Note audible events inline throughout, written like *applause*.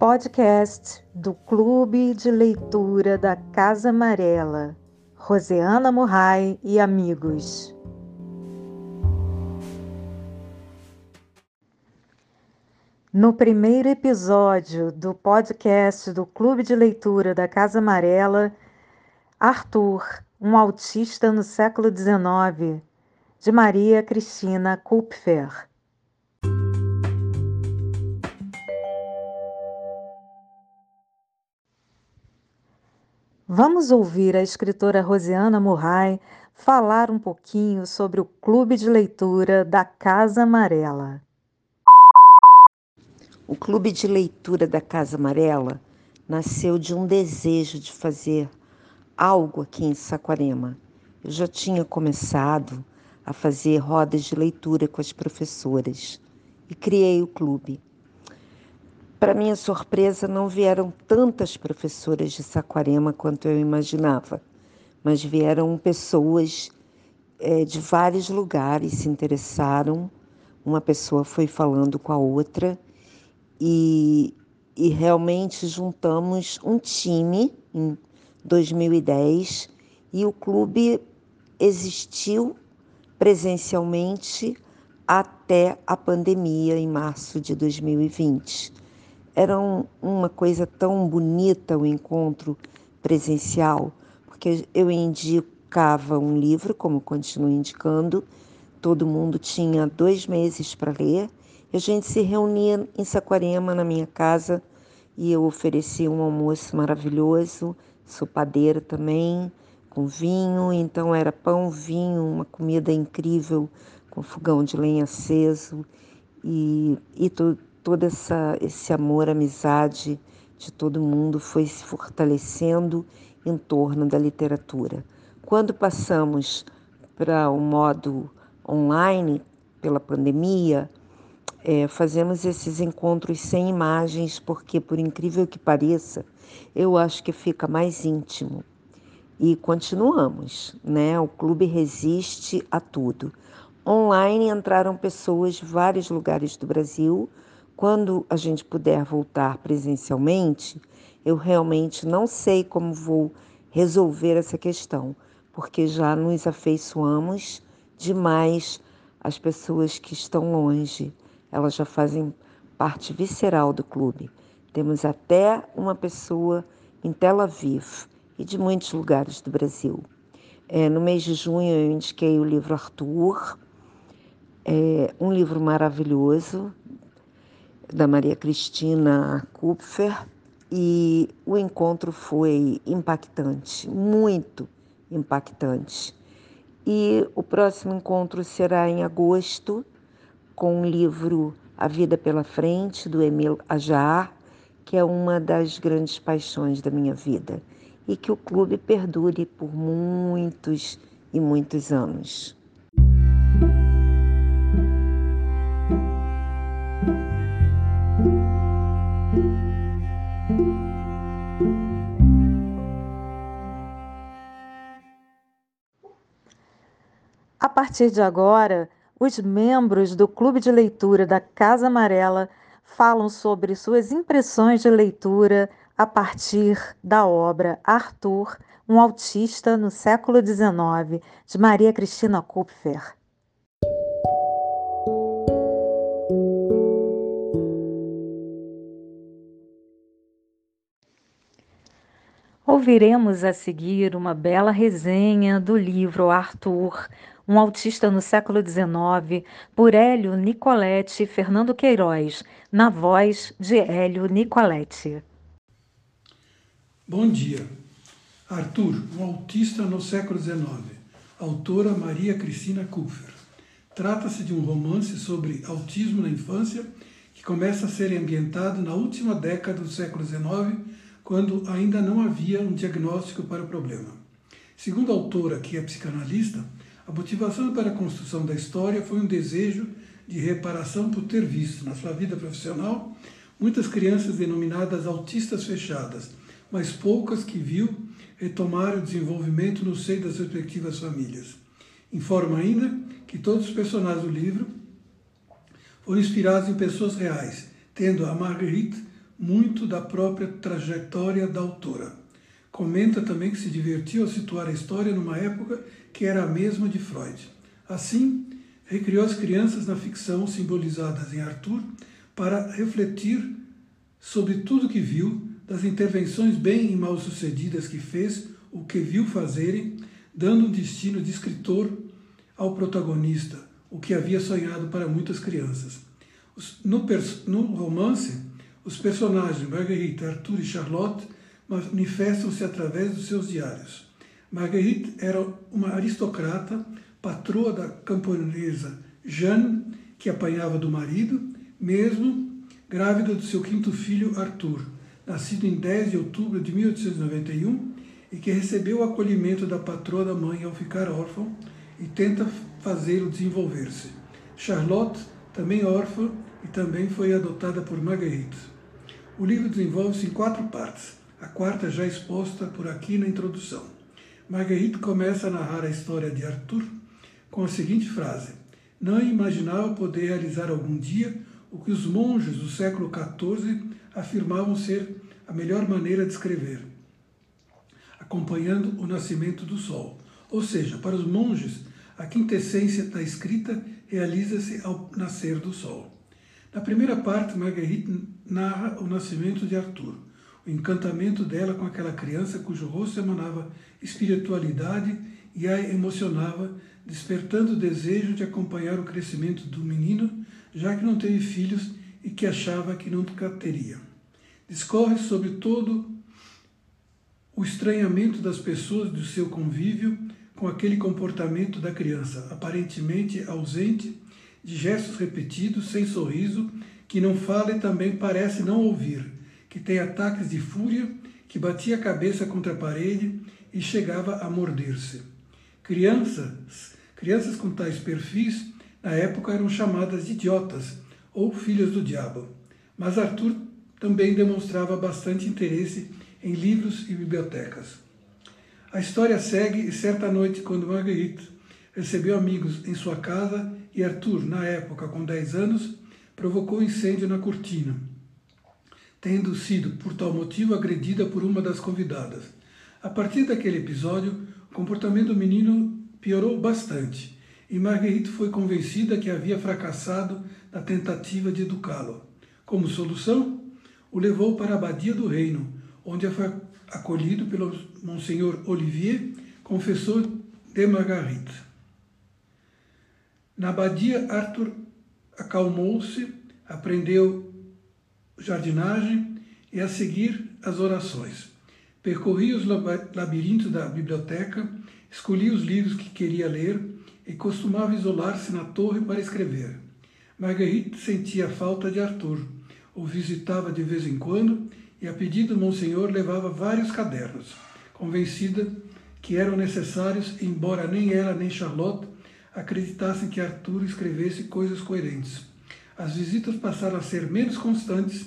Podcast do Clube de Leitura da Casa Amarela. Roseana Murray e amigos. No primeiro episódio do podcast do Clube de Leitura da Casa Amarela, Arthur, um autista no século XIX, de Maria Cristina Kupfer. Vamos ouvir a escritora Rosiana Murray falar um pouquinho sobre o clube de leitura da Casa Amarela. O clube de leitura da Casa Amarela nasceu de um desejo de fazer algo aqui em Saquarema. Eu já tinha começado a fazer rodas de leitura com as professoras e criei o clube. Para minha surpresa, não vieram tantas professoras de Saquarema quanto eu imaginava, mas vieram pessoas é, de vários lugares se interessaram. Uma pessoa foi falando com a outra e, e realmente juntamos um time em 2010 e o clube existiu presencialmente até a pandemia em março de 2020. Era um, uma coisa tão bonita o encontro presencial, porque eu indicava um livro, como continuo indicando, todo mundo tinha dois meses para ler, e a gente se reunia em Saquarema, na minha casa, e eu oferecia um almoço maravilhoso, sopadeira também, com vinho, então era pão, vinho, uma comida incrível, com fogão de lenha aceso, e, e tudo todo essa, esse amor, amizade de todo mundo foi se fortalecendo em torno da literatura. Quando passamos para o um modo online, pela pandemia, é, fazemos esses encontros sem imagens, porque, por incrível que pareça, eu acho que fica mais íntimo. E continuamos, né? O clube resiste a tudo. Online entraram pessoas de vários lugares do Brasil, quando a gente puder voltar presencialmente, eu realmente não sei como vou resolver essa questão, porque já nos afeiçoamos demais às pessoas que estão longe. Elas já fazem parte visceral do clube. Temos até uma pessoa em Tel Aviv e de muitos lugares do Brasil. É, no mês de junho eu indiquei o livro Arthur, é um livro maravilhoso da Maria Cristina Kupfer e o encontro foi impactante, muito impactante. E o próximo encontro será em agosto com o livro A Vida pela Frente, do Emil Ajar, que é uma das grandes paixões da minha vida e que o clube perdure por muitos e muitos anos. Partir de agora, os membros do Clube de Leitura da Casa Amarela falam sobre suas impressões de leitura a partir da obra Arthur, um autista no século XIX, de Maria Cristina Kupfer. Ouviremos a seguir uma bela resenha do livro Arthur, um autista no século XIX, por Hélio Nicoletti e Fernando Queiroz, na voz de Hélio Nicoletti. Bom dia. Arthur, um autista no século XIX. Autora Maria Cristina Kupfer. Trata-se de um romance sobre autismo na infância que começa a ser ambientado na última década do século XIX, quando ainda não havia um diagnóstico para o problema. Segundo a autora, que é psicanalista, a motivação para a construção da história foi um desejo de reparação por ter visto na sua vida profissional muitas crianças denominadas autistas fechadas, mas poucas que viu retomar o desenvolvimento no seio das respectivas famílias. Informa ainda que todos os personagens do livro foram inspirados em pessoas reais, tendo a Marguerite, muito da própria trajetória da autora. Comenta também que se divertiu ao situar a história numa época que era a mesma de Freud. Assim, recriou as crianças na ficção simbolizadas em Arthur para refletir sobre tudo que viu, das intervenções bem e mal sucedidas que fez, o que viu fazerem, dando um destino de escritor ao protagonista, o que havia sonhado para muitas crianças. No, no romance, os personagens Marguerite, Arthur e Charlotte manifestam-se através dos seus diários. Marguerite era uma aristocrata, patroa da camponesa Jeanne, que apanhava do marido, mesmo grávida do seu quinto filho, Arthur, nascido em 10 de outubro de 1891 e que recebeu o acolhimento da patroa da mãe ao ficar órfão e tenta fazê-lo desenvolver-se. Charlotte, também órfã, e também foi adotada por Marguerite. O livro desenvolve-se em quatro partes, a quarta já exposta por aqui na introdução. Marguerite começa a narrar a história de Arthur com a seguinte frase: Não imaginava poder realizar algum dia o que os monges do século XIV afirmavam ser a melhor maneira de escrever, acompanhando o nascimento do sol. Ou seja, para os monges, a quintessência da escrita realiza-se ao nascer do sol. Na primeira parte, Marguerite narra o nascimento de Arthur, o encantamento dela com aquela criança cujo rosto emanava espiritualidade e a emocionava, despertando o desejo de acompanhar o crescimento do menino, já que não teve filhos e que achava que nunca teria. Discorre sobre todo o estranhamento das pessoas do seu convívio com aquele comportamento da criança, aparentemente ausente, de gestos repetidos, sem sorriso, que não fala e também parece não ouvir, que tem ataques de fúria, que batia a cabeça contra a parede e chegava a morder-se. Crianças, crianças com tais perfis, na época eram chamadas de idiotas ou filhas do diabo. Mas Arthur também demonstrava bastante interesse em livros e bibliotecas. A história segue e certa noite, quando Marguerite recebeu amigos em sua casa e Arthur, na época com 10 anos, provocou incêndio na cortina, tendo sido, por tal motivo, agredida por uma das convidadas. A partir daquele episódio, o comportamento do menino piorou bastante e Marguerite foi convencida que havia fracassado na tentativa de educá-lo. Como solução, o levou para a abadia do reino, onde foi acolhido pelo Monsenhor Olivier, confessor de Marguerite. Na abadia, Arthur acalmou-se, aprendeu jardinagem e a seguir as orações. Percorria os labirintos da biblioteca, escolhia os livros que queria ler e costumava isolar-se na torre para escrever. Marguerite sentia falta de Arthur, o visitava de vez em quando e, a pedido do Monsenhor, levava vários cadernos, convencida que eram necessários, embora nem ela nem Charlotte acreditassem que Arthur escrevesse coisas coerentes. As visitas passaram a ser menos constantes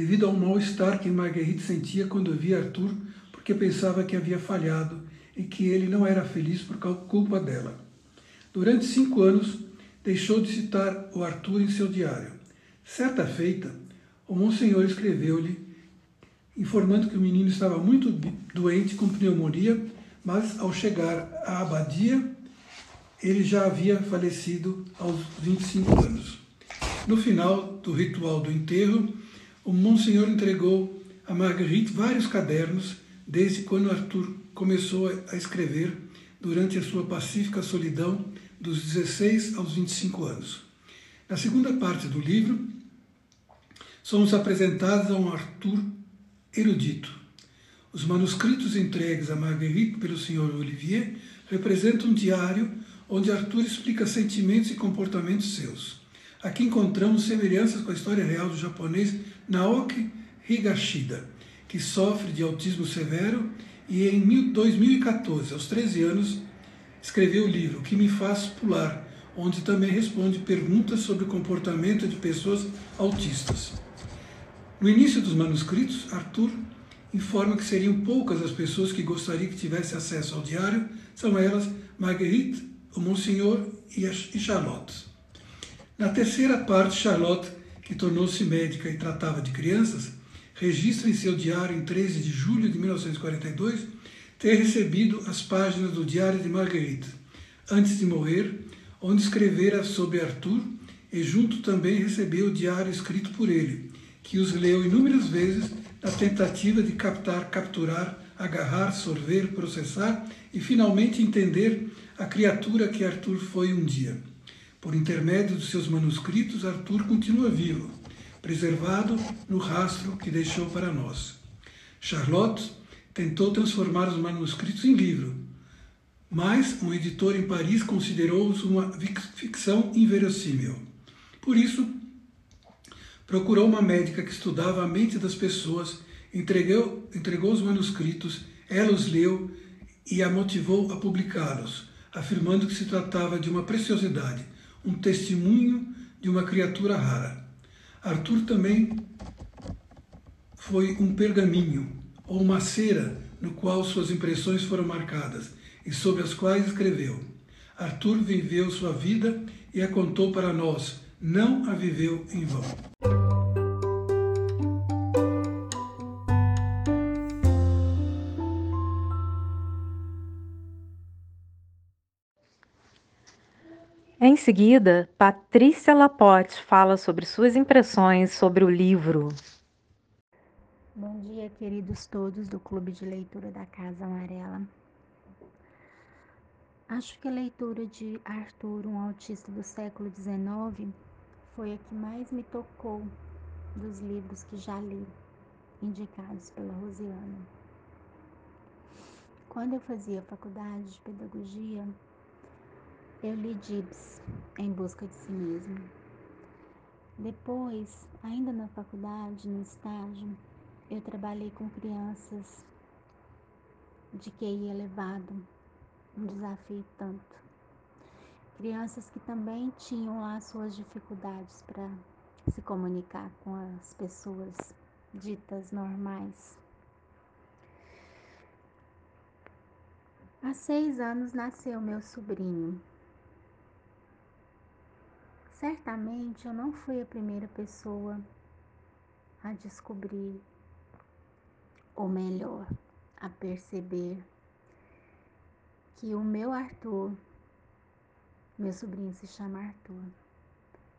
devido ao mal-estar que Marguerite sentia quando via Arthur, porque pensava que havia falhado e que ele não era feliz por culpa dela. Durante cinco anos, deixou de citar o Arthur em seu diário. Certa feita, o Monsenhor escreveu-lhe, informando que o menino estava muito doente com pneumonia, mas ao chegar à abadia, ele já havia falecido aos 25 anos. No final do ritual do enterro, o Monsenhor entregou a Marguerite vários cadernos desde quando Arthur começou a escrever durante a sua pacífica solidão dos 16 aos 25 anos. Na segunda parte do livro, somos apresentados a um Arthur erudito. Os manuscritos entregues a Marguerite pelo Sr. Olivier representam um diário onde Arthur explica sentimentos e comportamentos seus. Aqui encontramos semelhanças com a história real do japonês Naoki Higashida, que sofre de autismo severo e em 2014, aos 13 anos, escreveu o livro Que Me Faz Pular, onde também responde perguntas sobre o comportamento de pessoas autistas. No início dos manuscritos, Arthur informa que seriam poucas as pessoas que gostariam que tivesse acesso ao diário, são elas Marguerite, o Monsenhor e Charlotte. Na terceira parte, Charlotte, que tornou-se médica e tratava de crianças, registra em seu diário, em 13 de julho de 1942, ter recebido as páginas do Diário de Marguerite, antes de morrer, onde escrevera sobre Arthur e junto também recebeu o diário escrito por ele, que os leu inúmeras vezes na tentativa de captar, capturar, agarrar, sorver, processar e finalmente entender a criatura que Arthur foi um dia. Por intermédio dos seus manuscritos, Arthur continua vivo, preservado no rastro que deixou para nós. Charlotte tentou transformar os manuscritos em livro, mas um editor em Paris considerou-os uma ficção inverossímil. Por isso, procurou uma médica que estudava a mente das pessoas, entregou, entregou os manuscritos, ela os leu e a motivou a publicá-los, afirmando que se tratava de uma preciosidade, um testemunho de uma criatura rara. Arthur também foi um pergaminho ou uma cera no qual suas impressões foram marcadas e sobre as quais escreveu. Arthur viveu sua vida e a contou para nós, não a viveu em vão. Em seguida, Patrícia Laporte fala sobre suas impressões sobre o livro. Bom dia, queridos todos do Clube de Leitura da Casa Amarela. Acho que a leitura de Arthur, um autista do século XIX, foi a que mais me tocou dos livros que já li, indicados pela Rosiana. Quando eu fazia faculdade de pedagogia, eu li Gibbs, Em Busca de Si Mesmo. Depois, ainda na faculdade, no estágio, eu trabalhei com crianças de QI elevado, um desafio tanto crianças que também tinham lá suas dificuldades para se comunicar com as pessoas ditas normais. Há seis anos nasceu meu sobrinho. Certamente eu não fui a primeira pessoa a descobrir, ou melhor, a perceber que o meu Arthur meu sobrinho se chama Arthur.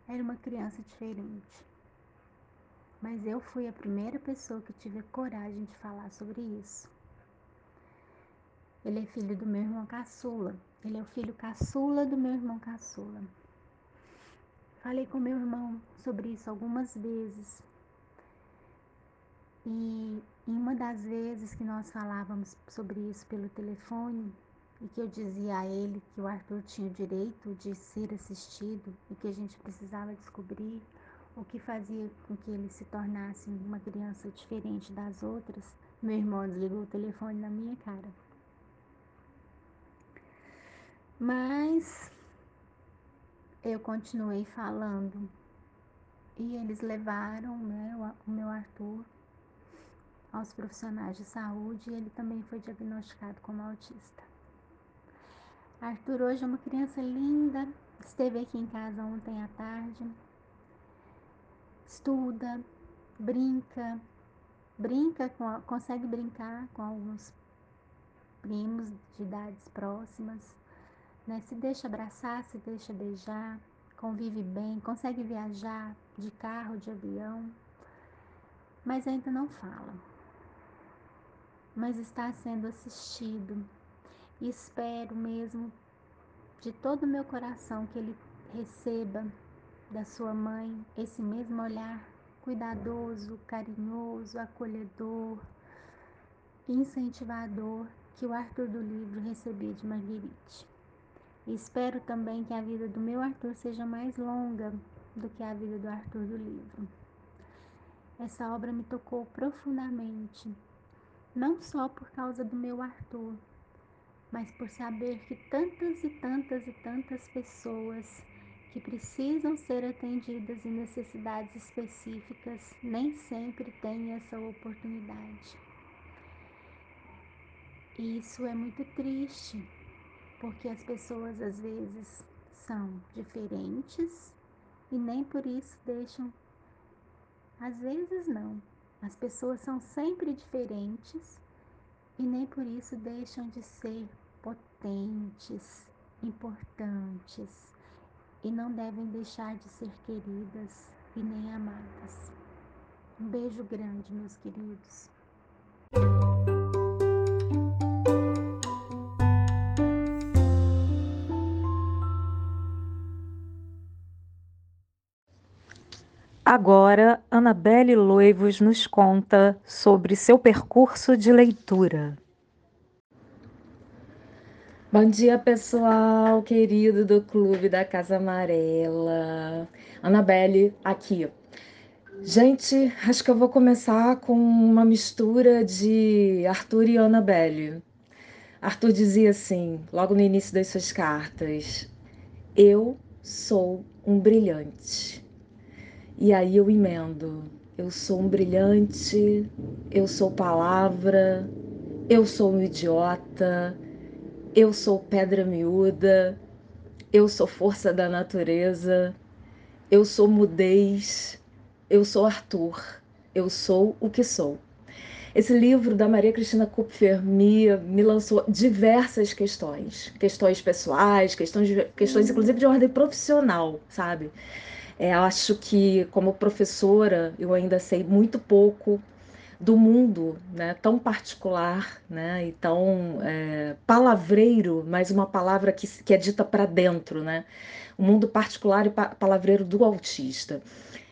Era uma criança diferente. Mas eu fui a primeira pessoa que tive a coragem de falar sobre isso. Ele é filho do meu irmão caçula. Ele é o filho caçula do meu irmão caçula. Falei com meu irmão sobre isso algumas vezes. E em uma das vezes que nós falávamos sobre isso pelo telefone, e que eu dizia a ele que o Arthur tinha o direito de ser assistido e que a gente precisava descobrir o que fazia com que ele se tornasse uma criança diferente das outras, meu irmão desligou o telefone na minha cara. Mas eu continuei falando e eles levaram né, o meu Arthur aos profissionais de saúde e ele também foi diagnosticado como autista. Arthur hoje é uma criança linda, esteve aqui em casa ontem à tarde. Estuda, brinca, brinca, com, consegue brincar com alguns primos de idades próximas, né? Se deixa abraçar, se deixa beijar, convive bem, consegue viajar de carro, de avião, mas ainda não fala. Mas está sendo assistido e espero mesmo de todo o meu coração que ele receba da sua mãe esse mesmo olhar cuidadoso, carinhoso, acolhedor, incentivador que o Arthur do livro recebia de Marguerite. Espero também que a vida do meu Arthur seja mais longa do que a vida do Arthur do livro. Essa obra me tocou profundamente, não só por causa do meu Arthur, mas por saber que tantas e tantas e tantas pessoas que precisam ser atendidas em necessidades específicas nem sempre têm essa oportunidade. E isso é muito triste, porque as pessoas às vezes são diferentes e nem por isso deixam Às vezes não. As pessoas são sempre diferentes e nem por isso deixam de ser potentes, importantes e não devem deixar de ser queridas e nem amadas. Um beijo grande, meus queridos. Agora, Anabelle Loivos nos conta sobre seu percurso de leitura. Bom dia, pessoal querido do Clube da Casa Amarela. Anabelle aqui. Gente, acho que eu vou começar com uma mistura de Arthur e Annabelle. Arthur dizia assim, logo no início das suas cartas: Eu sou um brilhante. E aí eu emendo: Eu sou um brilhante, eu sou palavra, eu sou um idiota, eu sou pedra miúda, eu sou força da natureza, eu sou mudez, eu sou Arthur, eu sou o que sou. Esse livro da Maria Cristina Kupfer me, me lançou diversas questões, questões pessoais, questões, questões inclusive de ordem profissional, sabe? É, acho que como professora eu ainda sei muito pouco do mundo né, tão particular né, e tão é, palavreiro, mas uma palavra que, que é dita para dentro, né? o mundo particular e palavreiro do autista.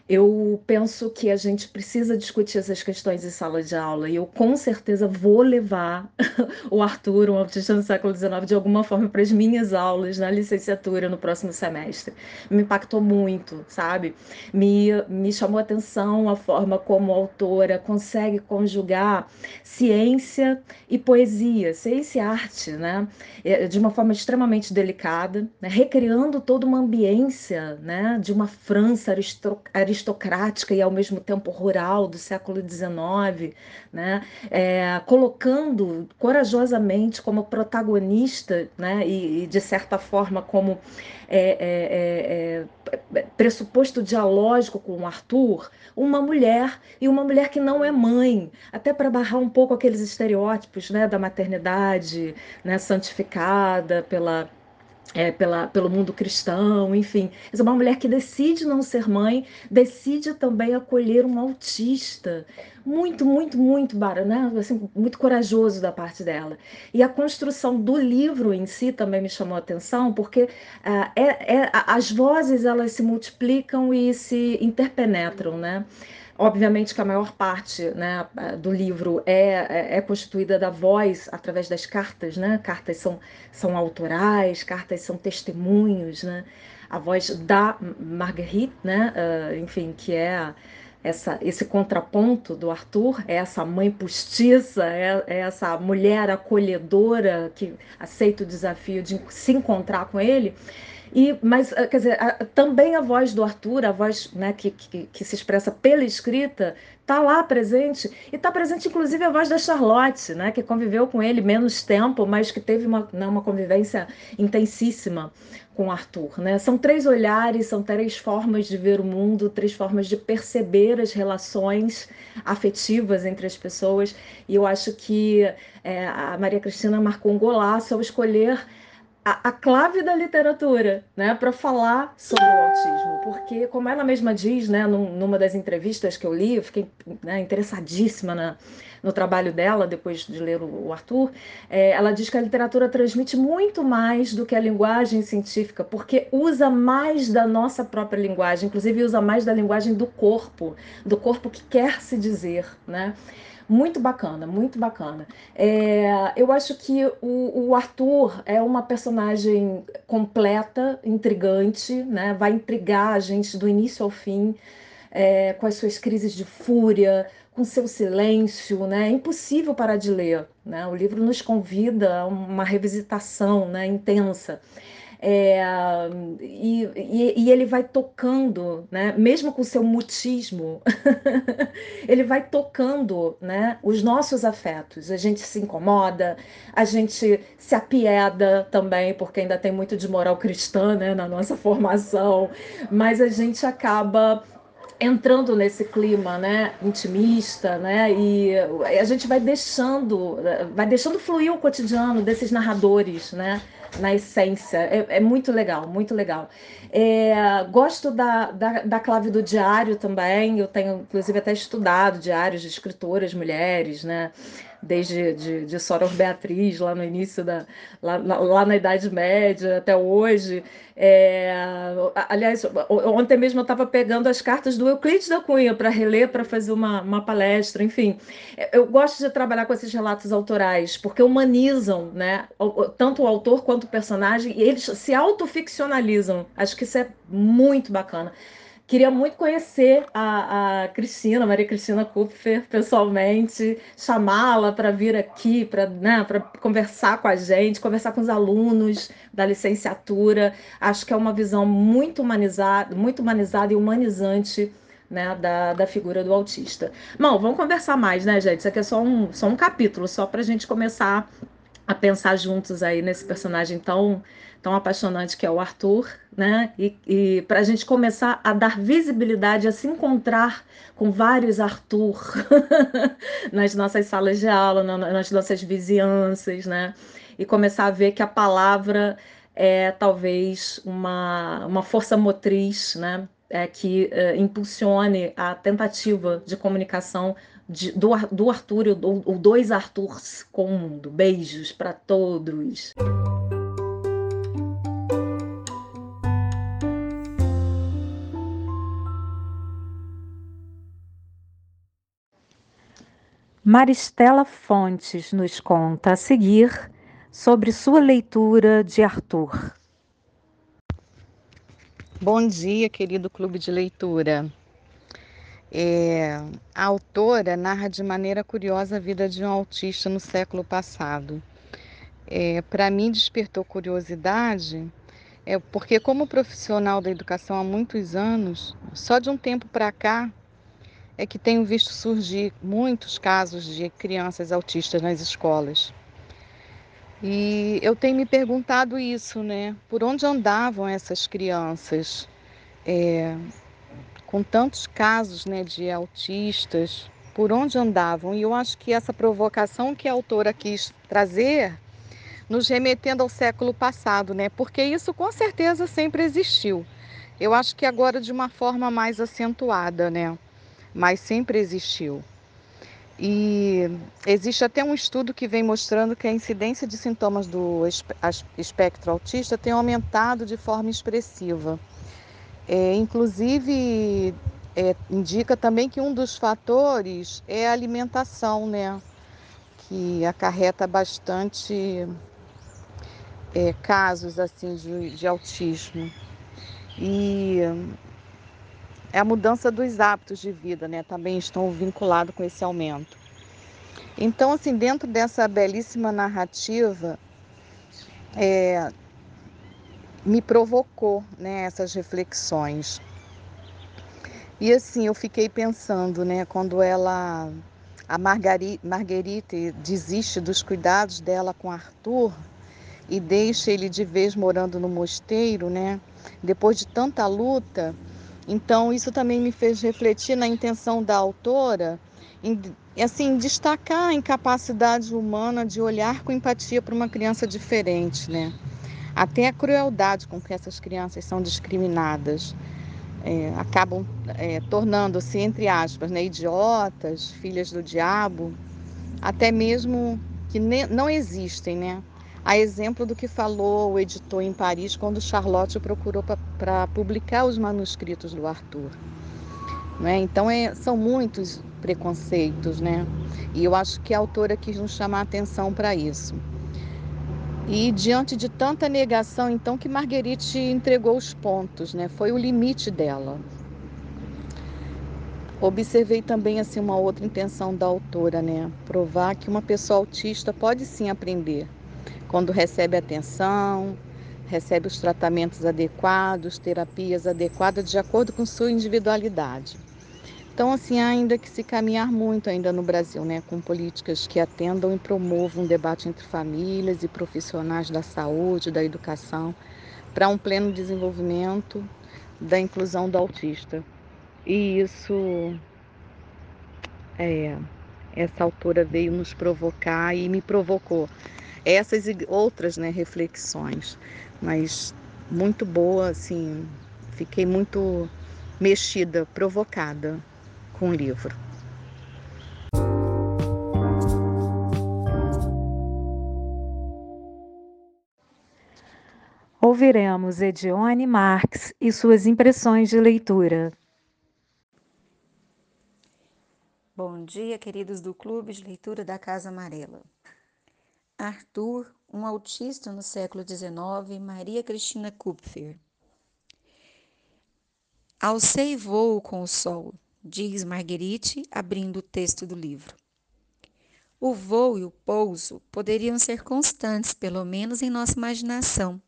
Eu penso que a gente precisa discutir essas questões em sala de aula e eu com certeza vou levar *laughs* o Arthur, um autista do século XIX, de alguma forma para as minhas aulas na licenciatura no próximo semestre. Me impactou muito, sabe? Me, me chamou a atenção a forma como a autora consegue conjugar ciência e poesia, ciência e arte, né? É, de uma forma extremamente delicada, né? recriando toda uma ambiência né? de uma França aristocrática aristocrática e ao mesmo tempo rural do século XIX, né? É, colocando corajosamente como protagonista né? e, e de certa forma como é, é, é, é pressuposto dialógico com Arthur, uma mulher e uma mulher que não é mãe, até para barrar um pouco aqueles estereótipos né, da maternidade né, santificada pela é, pela, pelo mundo cristão, enfim. É uma mulher que decide não ser mãe, decide também acolher um autista. Muito, muito, muito né? assim, muito corajoso da parte dela. E a construção do livro em si também me chamou a atenção, porque uh, é, é, as vozes elas se multiplicam e se interpenetram, né? Obviamente que a maior parte né, do livro é, é, é, constituída da voz através das cartas, né? Cartas são, são autorais, cartas são testemunhos, né? A voz da Marguerite, né? Uh, enfim, que é essa, esse contraponto do Arthur, é essa mãe postiça, é, é essa mulher acolhedora que aceita o desafio de se encontrar com ele. E, mas, ah, quer dizer, a, também a voz do Arthur, a voz né, que, que, que se expressa pela escrita, está lá presente. E está presente, inclusive, a voz da Charlotte, né, que conviveu com ele menos tempo, mas que teve uma, né, uma convivência intensíssima com o Arthur. Né? São três olhares, são três formas de ver o mundo, três formas de perceber as relações afetivas entre as pessoas. E eu acho que é, a Maria Cristina marcou um golaço ao escolher a, a clave da literatura, né, para falar sobre o autismo, porque como ela mesma diz, né, num, numa das entrevistas que eu li, eu fiquei né, interessadíssima na, no trabalho dela depois de ler o, Arthur, é, ela diz que a literatura transmite muito mais do que a linguagem científica, porque usa mais da nossa própria linguagem, inclusive usa mais da linguagem do corpo, do corpo que quer se dizer, né? Muito bacana, muito bacana. É, eu acho que o, o, Arthur é uma personagem completa, intrigante, né? vai intrigar a gente do início ao fim, é, com as suas crises de fúria, com seu silêncio, né? É impossível parar de ler. Né? O livro nos convida a uma revisitação né? intensa. É, e, e, e, ele vai tocando, né, mesmo com o seu mutismo, *laughs* ele vai tocando né, os nossos afetos. A gente se incomoda, a gente se apieda também, porque ainda tem muito de moral cristã né, na nossa formação, mas a gente acaba entrando nesse clima, né, intimista, né, e a gente vai deixando, vai deixando fluir o cotidiano desses narradores, né, na essência. É, é muito legal, muito legal. É, gosto da, da, da, clave do diário também. Eu tenho, inclusive, até estudado diários de escritoras mulheres, né? Desde de, de Soror Beatriz, lá no início da. lá, lá na Idade Média até hoje. É, aliás, ontem mesmo eu estava pegando as cartas do Euclides da Cunha para reler, para fazer uma, uma palestra, enfim. Eu gosto de trabalhar com esses relatos autorais, porque humanizam né, tanto o autor quanto o personagem, e eles se autoficcionalizam. Acho que isso é muito bacana. Queria muito conhecer a, a Cristina, Maria Cristina Kupfer, pessoalmente, chamá-la para vir aqui, para né, conversar com a gente, conversar com os alunos da licenciatura. Acho que é uma visão muito humanizada, muito humanizada e humanizante né, da, da figura do autista. Bom, vamos conversar mais, né, gente? Isso aqui é só um, só um capítulo, só para a gente começar a pensar juntos aí nesse personagem tão tão apaixonante que é o Arthur, né? E, e para a gente começar a dar visibilidade, a se encontrar com vários Arthur *laughs* nas nossas salas de aula, nas nossas vizinhanças, né? E começar a ver que a palavra é talvez uma, uma força motriz, né? É, que é, impulsione a tentativa de comunicação de, do, do Arthur, ou dois Arthurs com o mundo. Beijos para todos. Maristela Fontes nos conta a seguir sobre sua leitura de Arthur. Bom dia, querido clube de leitura. É, a autora narra de maneira curiosa a vida de um autista no século passado. É, Para mim, despertou curiosidade, é, porque, como profissional da educação há muitos anos, só de um tempo para cá é que tenho visto surgir muitos casos de crianças autistas nas escolas. E eu tenho me perguntado isso, né? Por onde andavam essas crianças? É, com tantos casos né, de autistas, por onde andavam? E eu acho que essa provocação que a autora quis trazer, nos remetendo ao século passado, né? Porque isso com certeza sempre existiu. Eu acho que agora de uma forma mais acentuada, né? Mas sempre existiu. E existe até um estudo que vem mostrando que a incidência de sintomas do espectro autista tem aumentado de forma expressiva. É, inclusive, é, indica também que um dos fatores é a alimentação, né? Que acarreta bastante é, casos assim de, de autismo. E é a mudança dos hábitos de vida, né? Também estão vinculados com esse aumento. Então, assim, dentro dessa belíssima narrativa, é, me provocou né, essas reflexões. E assim, eu fiquei pensando, né, quando ela, a Marguerite desiste dos cuidados dela com Arthur e deixa ele de vez morando no mosteiro, né, depois de tanta luta, então, isso também me fez refletir na intenção da autora em assim, destacar a incapacidade humana de olhar com empatia para uma criança diferente, né? Até a crueldade com que essas crianças são discriminadas. É, acabam é, tornando-se, entre aspas, né, idiotas, filhas do diabo, até mesmo que não existem, né? A exemplo do que falou o editor em Paris quando Charlotte o procurou para publicar os manuscritos do Arthur. Né? Então, é, são muitos preconceitos, né? E eu acho que a autora quis nos chamar a atenção para isso. E diante de tanta negação, então, que Marguerite entregou os pontos, né? Foi o limite dela. Observei também assim uma outra intenção da autora, né? Provar que uma pessoa autista pode sim aprender, quando recebe atenção, recebe os tratamentos adequados, terapias adequadas de acordo com sua individualidade. Então, assim, ainda que se caminhar muito ainda no Brasil, né, com políticas que atendam e promovam um debate entre famílias e profissionais da saúde, da educação, para um pleno desenvolvimento da inclusão do autista. E isso, é, essa autora veio nos provocar e me provocou essas e outras né, reflexões, mas muito boa, assim, fiquei muito mexida, provocada com o livro. Ouviremos Edione Marx e suas impressões de leitura. Bom dia, queridos do Clube de Leitura da Casa Amarela. Arthur, um autista no século XIX, Maria Cristina Kupfer. Alcei voo com o sol, diz Marguerite, abrindo o texto do livro. O voo e o pouso poderiam ser constantes, pelo menos em nossa imaginação,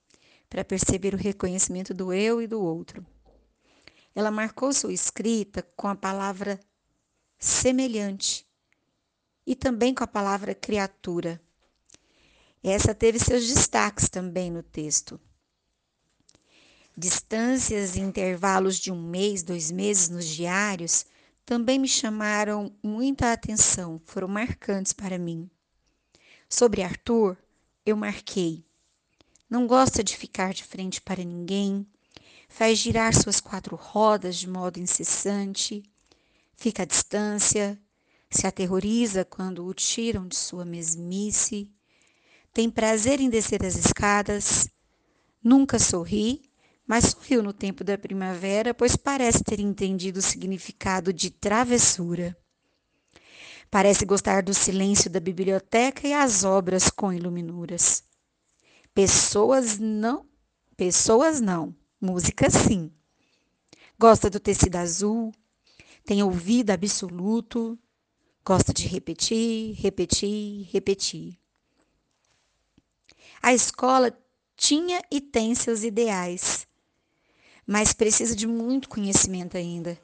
para perceber o reconhecimento do eu e do outro. Ela marcou sua escrita com a palavra semelhante e também com a palavra criatura. Essa teve seus destaques também no texto. Distâncias e intervalos de um mês, dois meses nos diários também me chamaram muita atenção, foram marcantes para mim. Sobre Arthur, eu marquei. Não gosta de ficar de frente para ninguém, faz girar suas quatro rodas de modo incessante, fica à distância, se aterroriza quando o tiram de sua mesmice, tem prazer em descer as escadas, nunca sorri, mas sorriu no tempo da primavera, pois parece ter entendido o significado de travessura. Parece gostar do silêncio da biblioteca e as obras com iluminuras. Pessoas não, pessoas não, música sim. Gosta do tecido azul, tem ouvido absoluto, gosta de repetir, repetir, repetir. A escola tinha e tem seus ideais, mas precisa de muito conhecimento ainda,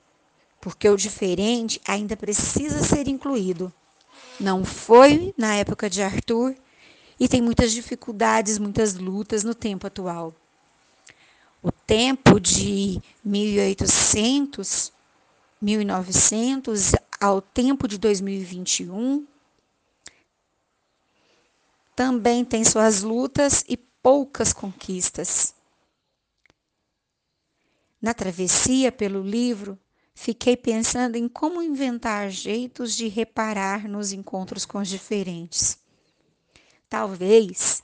porque o diferente ainda precisa ser incluído. Não foi na época de Arthur e tem muitas dificuldades, muitas lutas no tempo atual. O tempo de 1800 1900 ao tempo de 2021 também tem suas lutas e poucas conquistas. Na travessia pelo livro, fiquei pensando em como inventar jeitos de reparar nos encontros com os diferentes. Talvez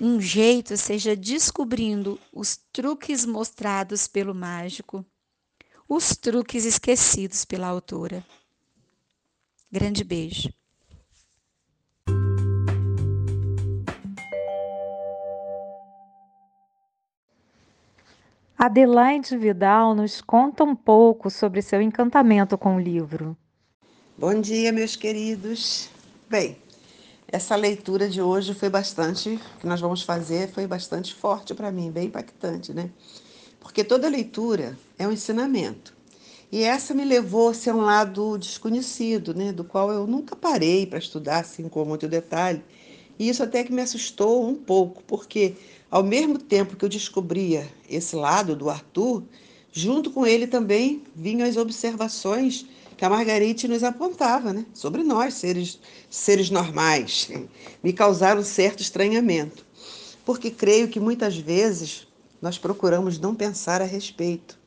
um jeito seja descobrindo os truques mostrados pelo mágico os truques esquecidos pela autora. Grande beijo. Adelaide Vidal nos conta um pouco sobre seu encantamento com o livro. Bom dia, meus queridos. Bem, essa leitura de hoje foi bastante, que nós vamos fazer, foi bastante forte para mim, bem impactante, né? Porque toda leitura é um ensinamento. E essa me levou a um lado desconhecido, né, do qual eu nunca parei para estudar assim com muito detalhe. E isso até que me assustou um pouco, porque ao mesmo tempo que eu descobria esse lado do Arthur, junto com ele também vinham as observações que a Margarite nos apontava, né, sobre nós, seres, seres normais. *laughs* Me causaram certo estranhamento, porque creio que muitas vezes nós procuramos não pensar a respeito.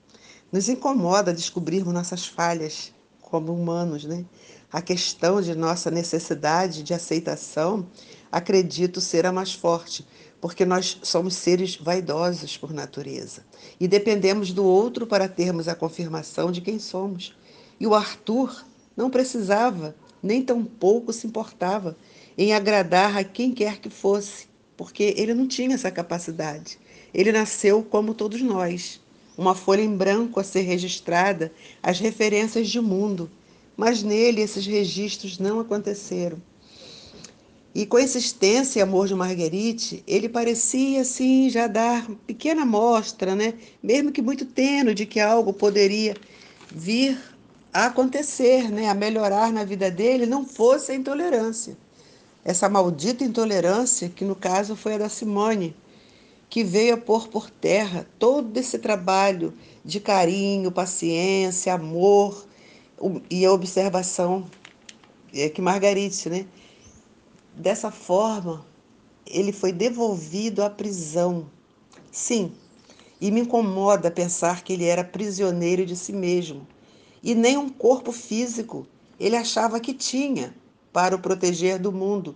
Nos incomoda descobrirmos nossas falhas como humanos, né? A questão de nossa necessidade de aceitação, acredito ser a mais forte, porque nós somos seres vaidosos por natureza e dependemos do outro para termos a confirmação de quem somos. E o Arthur não precisava, nem tampouco se importava em agradar a quem quer que fosse, porque ele não tinha essa capacidade. Ele nasceu como todos nós, uma folha em branco a ser registrada as referências de mundo, mas nele esses registros não aconteceram. E com a existência e amor de Marguerite, ele parecia assim já dar pequena mostra, né? mesmo que muito tênue, de que algo poderia vir a acontecer, né? a melhorar na vida dele, não fosse a intolerância. Essa maldita intolerância, que no caso foi a da Simone, que veio a pôr por terra todo esse trabalho de carinho, paciência, amor e observação é, que Margarite, né? Dessa forma, ele foi devolvido à prisão. Sim, e me incomoda pensar que ele era prisioneiro de si mesmo. E nem um corpo físico ele achava que tinha para o proteger do mundo.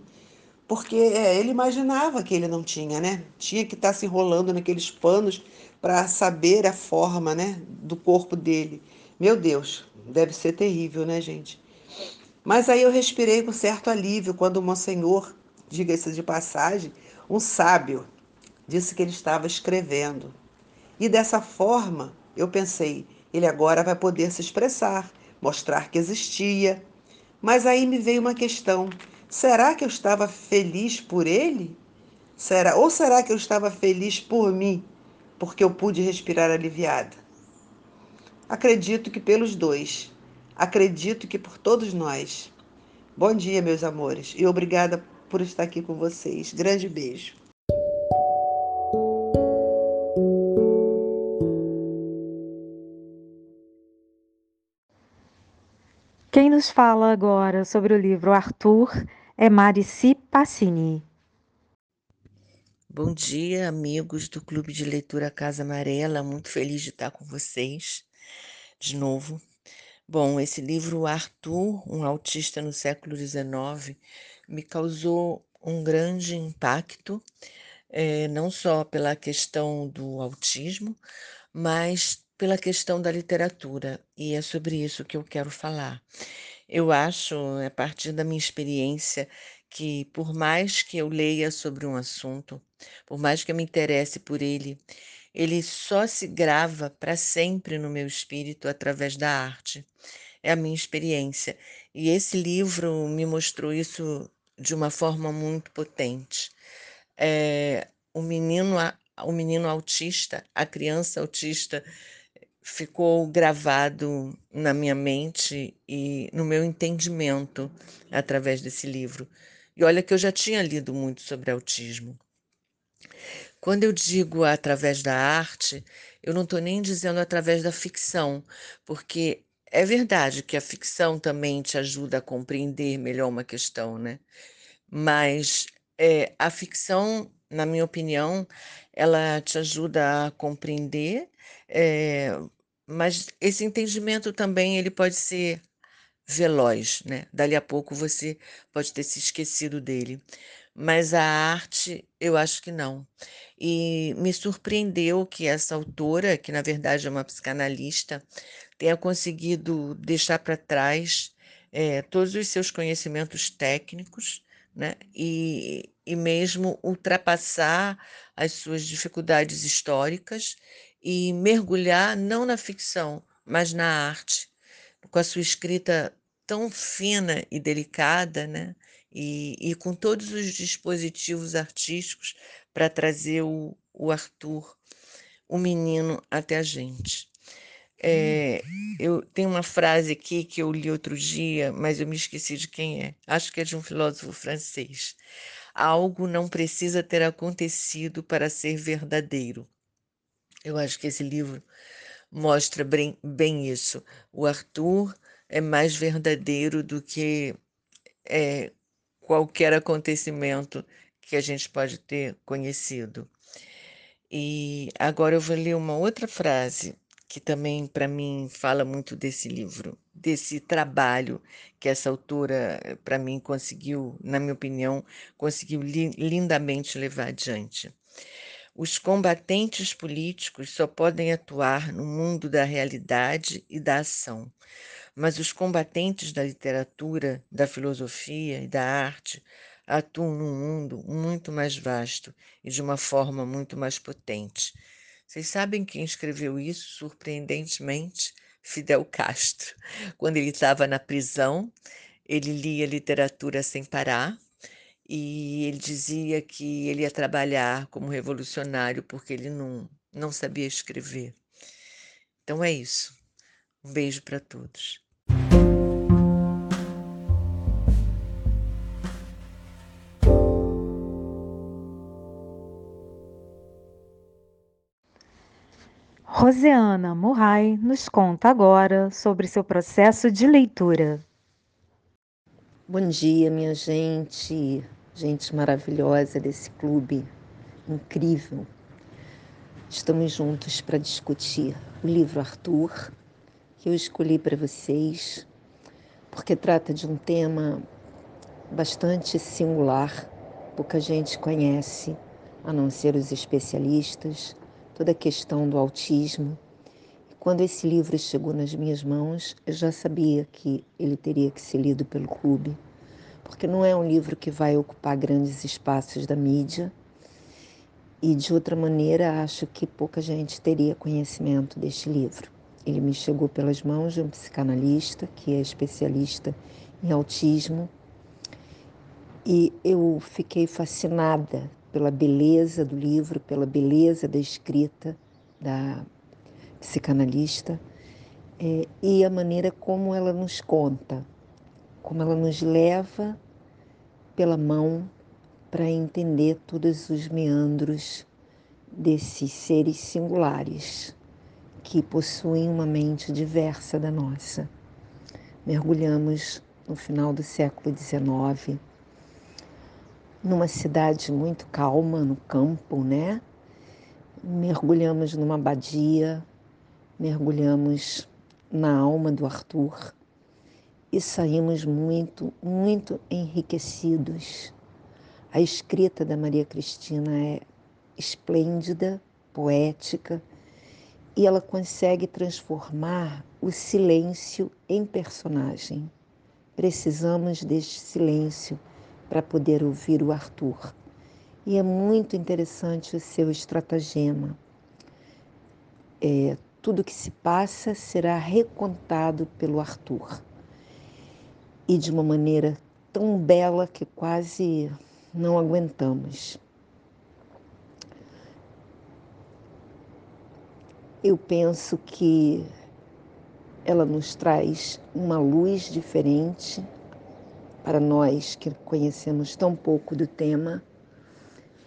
Porque é, ele imaginava que ele não tinha, né? Tinha que estar se enrolando naqueles panos para saber a forma né, do corpo dele. Meu Deus, deve ser terrível, né, gente? Mas aí eu respirei com certo alívio quando o Monsenhor, diga-se de passagem, um sábio, disse que ele estava escrevendo. E dessa forma, eu pensei, ele agora vai poder se expressar, mostrar que existia. Mas aí me veio uma questão: será que eu estava feliz por ele? Será ou será que eu estava feliz por mim, porque eu pude respirar aliviada? Acredito que pelos dois. Acredito que por todos nós. Bom dia, meus amores, e obrigada por estar aqui com vocês. Grande beijo. Quem nos fala agora sobre o livro Arthur é Marici Passini. Bom dia, amigos do Clube de Leitura Casa Amarela. Muito feliz de estar com vocês de novo. Bom, esse livro Arthur, um autista no século XIX, me causou um grande impacto, é, não só pela questão do autismo, mas pela questão da literatura, e é sobre isso que eu quero falar. Eu acho, a partir da minha experiência, que por mais que eu leia sobre um assunto, por mais que eu me interesse por ele, ele só se grava para sempre no meu espírito através da arte. É a minha experiência. E esse livro me mostrou isso de uma forma muito potente. É, o menino o menino autista, a criança autista ficou gravado na minha mente e no meu entendimento através desse livro. E olha que eu já tinha lido muito sobre autismo. Quando eu digo através da arte, eu não estou nem dizendo através da ficção, porque é verdade que a ficção também te ajuda a compreender melhor uma questão, né? Mas é, a ficção, na minha opinião, ela te ajuda a compreender, é, mas esse entendimento também ele pode ser veloz, né? Dali a pouco você pode ter se esquecido dele. Mas a arte, eu acho que não. E me surpreendeu que essa autora, que na verdade é uma psicanalista, tenha conseguido deixar para trás é, todos os seus conhecimentos técnicos, né? E, e mesmo ultrapassar as suas dificuldades históricas e mergulhar não na ficção, mas na arte, com a sua escrita tão fina e delicada, né? E, e com todos os dispositivos artísticos para trazer o, o Arthur, o menino, até a gente. É, eu tenho uma frase aqui que eu li outro dia, mas eu me esqueci de quem é. Acho que é de um filósofo francês. Algo não precisa ter acontecido para ser verdadeiro. Eu acho que esse livro mostra bem, bem isso. O Arthur é mais verdadeiro do que é, qualquer acontecimento que a gente pode ter conhecido. E agora eu vou ler uma outra frase que também para mim fala muito desse livro, desse trabalho que essa autora para mim conseguiu, na minha opinião, conseguiu li lindamente levar adiante. Os combatentes políticos só podem atuar no mundo da realidade e da ação, mas os combatentes da literatura, da filosofia e da arte atuam num mundo muito mais vasto e de uma forma muito mais potente. Vocês sabem quem escreveu isso, surpreendentemente? Fidel Castro. *laughs* Quando ele estava na prisão, ele lia literatura sem parar e ele dizia que ele ia trabalhar como revolucionário porque ele não, não sabia escrever. Então é isso. Um beijo para todos. Roseana Murray nos conta agora sobre seu processo de leitura. Bom dia, minha gente, gente maravilhosa desse clube incrível. Estamos juntos para discutir o livro Arthur, que eu escolhi para vocês, porque trata de um tema bastante singular, pouca gente conhece, a não ser os especialistas, toda a questão do autismo. Quando esse livro chegou nas minhas mãos, eu já sabia que ele teria que ser lido pelo clube, porque não é um livro que vai ocupar grandes espaços da mídia. E de outra maneira, acho que pouca gente teria conhecimento deste livro. Ele me chegou pelas mãos de um psicanalista que é especialista em autismo e eu fiquei fascinada pela beleza do livro, pela beleza da escrita da psicanalista é, e a maneira como ela nos conta, como ela nos leva pela mão para entender todos os meandros desses seres singulares que possuem uma mente diversa da nossa. Mergulhamos no final do século XIX numa cidade muito calma, no campo, né? Mergulhamos numa abadia, mergulhamos na alma do Arthur e saímos muito, muito enriquecidos. A escrita da Maria Cristina é esplêndida, poética, e ela consegue transformar o silêncio em personagem. Precisamos deste silêncio para poder ouvir o Arthur. E é muito interessante o seu estratagema. É, tudo que se passa será recontado pelo Arthur. E de uma maneira tão bela que quase não aguentamos. Eu penso que ela nos traz uma luz diferente para nós que conhecemos tão pouco do tema,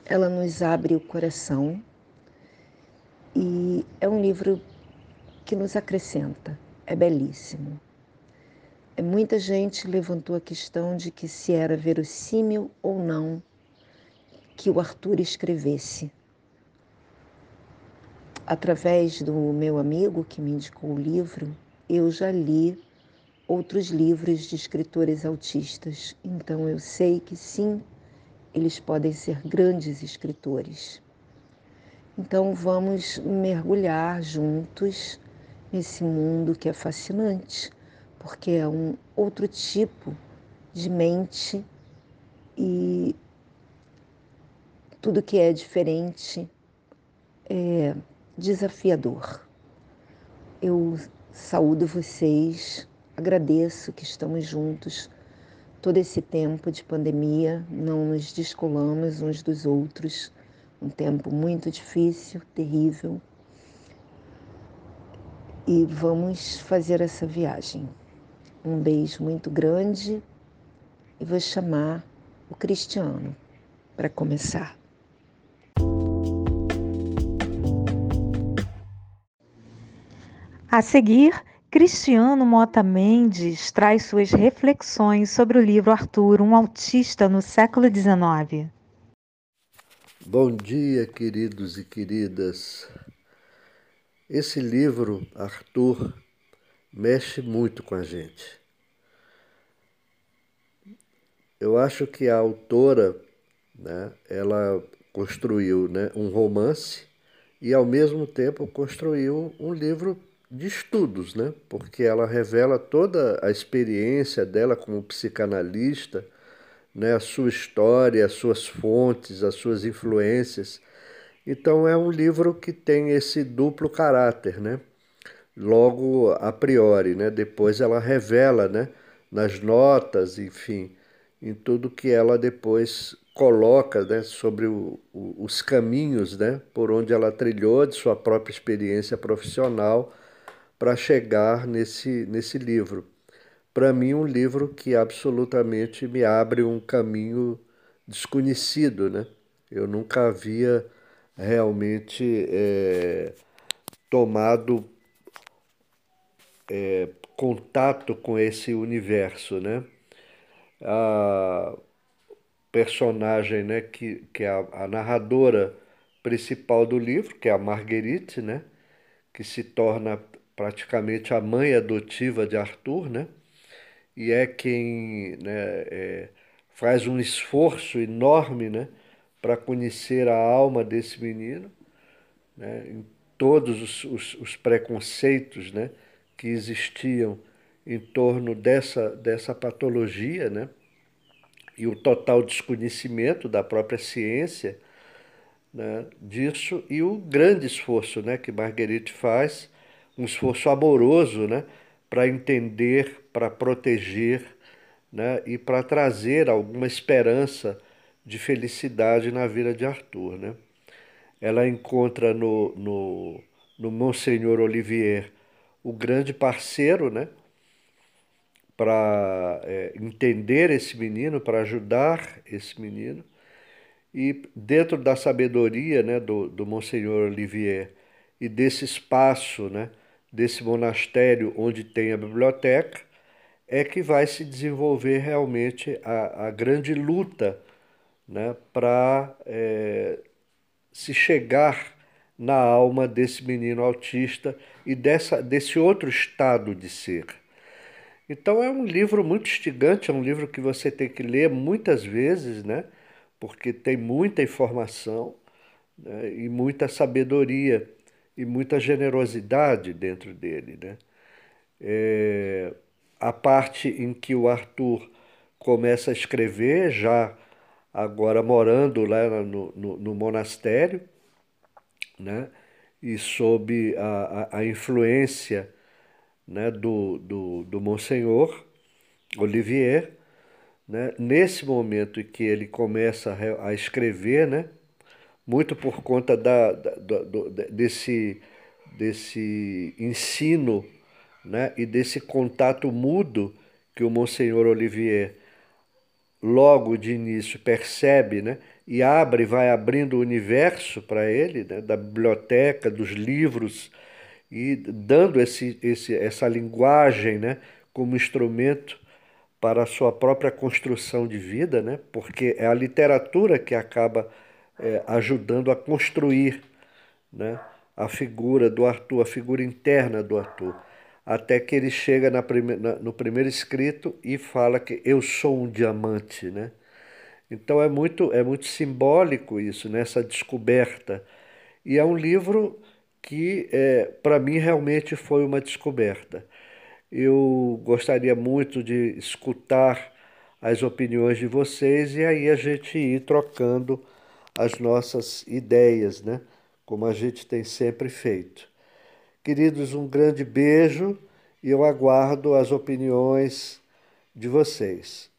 ela nos abre o coração e é um livro que nos acrescenta, é belíssimo. É, muita gente levantou a questão de que se era verossímil ou não que o Arthur escrevesse. Através do meu amigo que me indicou o livro, eu já li outros livros de escritores autistas. Então eu sei que sim, eles podem ser grandes escritores. Então vamos mergulhar juntos nesse mundo que é fascinante, porque é um outro tipo de mente e tudo que é diferente é desafiador. Eu saúdo vocês Agradeço que estamos juntos todo esse tempo de pandemia, não nos descolamos uns dos outros, um tempo muito difícil, terrível. E vamos fazer essa viagem. Um beijo muito grande e vou chamar o Cristiano para começar. A seguir, Cristiano Mota Mendes traz suas reflexões sobre o livro Arthur, um autista no século XIX. Bom dia, queridos e queridas. Esse livro, Arthur, mexe muito com a gente. Eu acho que a autora, né, ela construiu né, um romance e, ao mesmo tempo, construiu um livro de estudos, né? porque ela revela toda a experiência dela como psicanalista, né? a sua história, as suas fontes, as suas influências. Então é um livro que tem esse duplo caráter, né? Logo a priori, né? Depois ela revela, né? Nas notas, enfim, em tudo que ela depois coloca, né? Sobre o, o, os caminhos, né? Por onde ela trilhou de sua própria experiência profissional para chegar nesse, nesse livro. Para mim, um livro que absolutamente me abre um caminho desconhecido, né? Eu nunca havia realmente é, tomado é, contato com esse universo, né? A personagem, né, que, que é a, a narradora principal do livro, que é a Marguerite, né, que se torna praticamente a mãe adotiva de Arthur, né, e é quem né, é, faz um esforço enorme, né, para conhecer a alma desse menino, né, em todos os, os, os preconceitos, né, que existiam em torno dessa, dessa patologia, né? e o total desconhecimento da própria ciência né, disso, e o grande esforço né, que Marguerite faz, um esforço amoroso né, para entender, para proteger né, e para trazer alguma esperança de felicidade na vida de Arthur. Né? Ela encontra no, no, no Monsenhor Olivier o grande parceiro, né? Para é, entender esse menino, para ajudar esse menino. E dentro da sabedoria né, do, do Monsenhor Olivier e desse espaço, né, desse monastério onde tem a biblioteca, é que vai se desenvolver realmente a, a grande luta né, para é, se chegar na alma desse menino autista e dessa, desse outro estado de ser. Então é um livro muito instigante, é um livro que você tem que ler muitas vezes, né? porque tem muita informação né? e muita sabedoria e muita generosidade dentro dele. Né? É, a parte em que o Arthur começa a escrever, já agora morando lá no, no, no monastério, né? e sob a, a, a influência né, do, do, do Monsenhor Olivier, né, nesse momento em que ele começa a, a escrever, né, muito por conta da, da do, desse, desse ensino né, e desse contato mudo que o Monsenhor Olivier logo de início percebe, né, e abre, vai abrindo o universo para ele, né, da biblioteca, dos livros, e dando esse, esse, essa linguagem né, como instrumento para a sua própria construção de vida, né, porque é a literatura que acaba é, ajudando a construir né, a figura do Arthur, a figura interna do Arthur até que ele chega na prime na, no primeiro escrito e fala que eu sou um diamante, né? Então é muito, é muito simbólico isso, nessa descoberta. E é um livro que, é, para mim, realmente foi uma descoberta. Eu gostaria muito de escutar as opiniões de vocês e aí a gente ir trocando as nossas ideias, né? Como a gente tem sempre feito. Queridos, um grande beijo e eu aguardo as opiniões de vocês.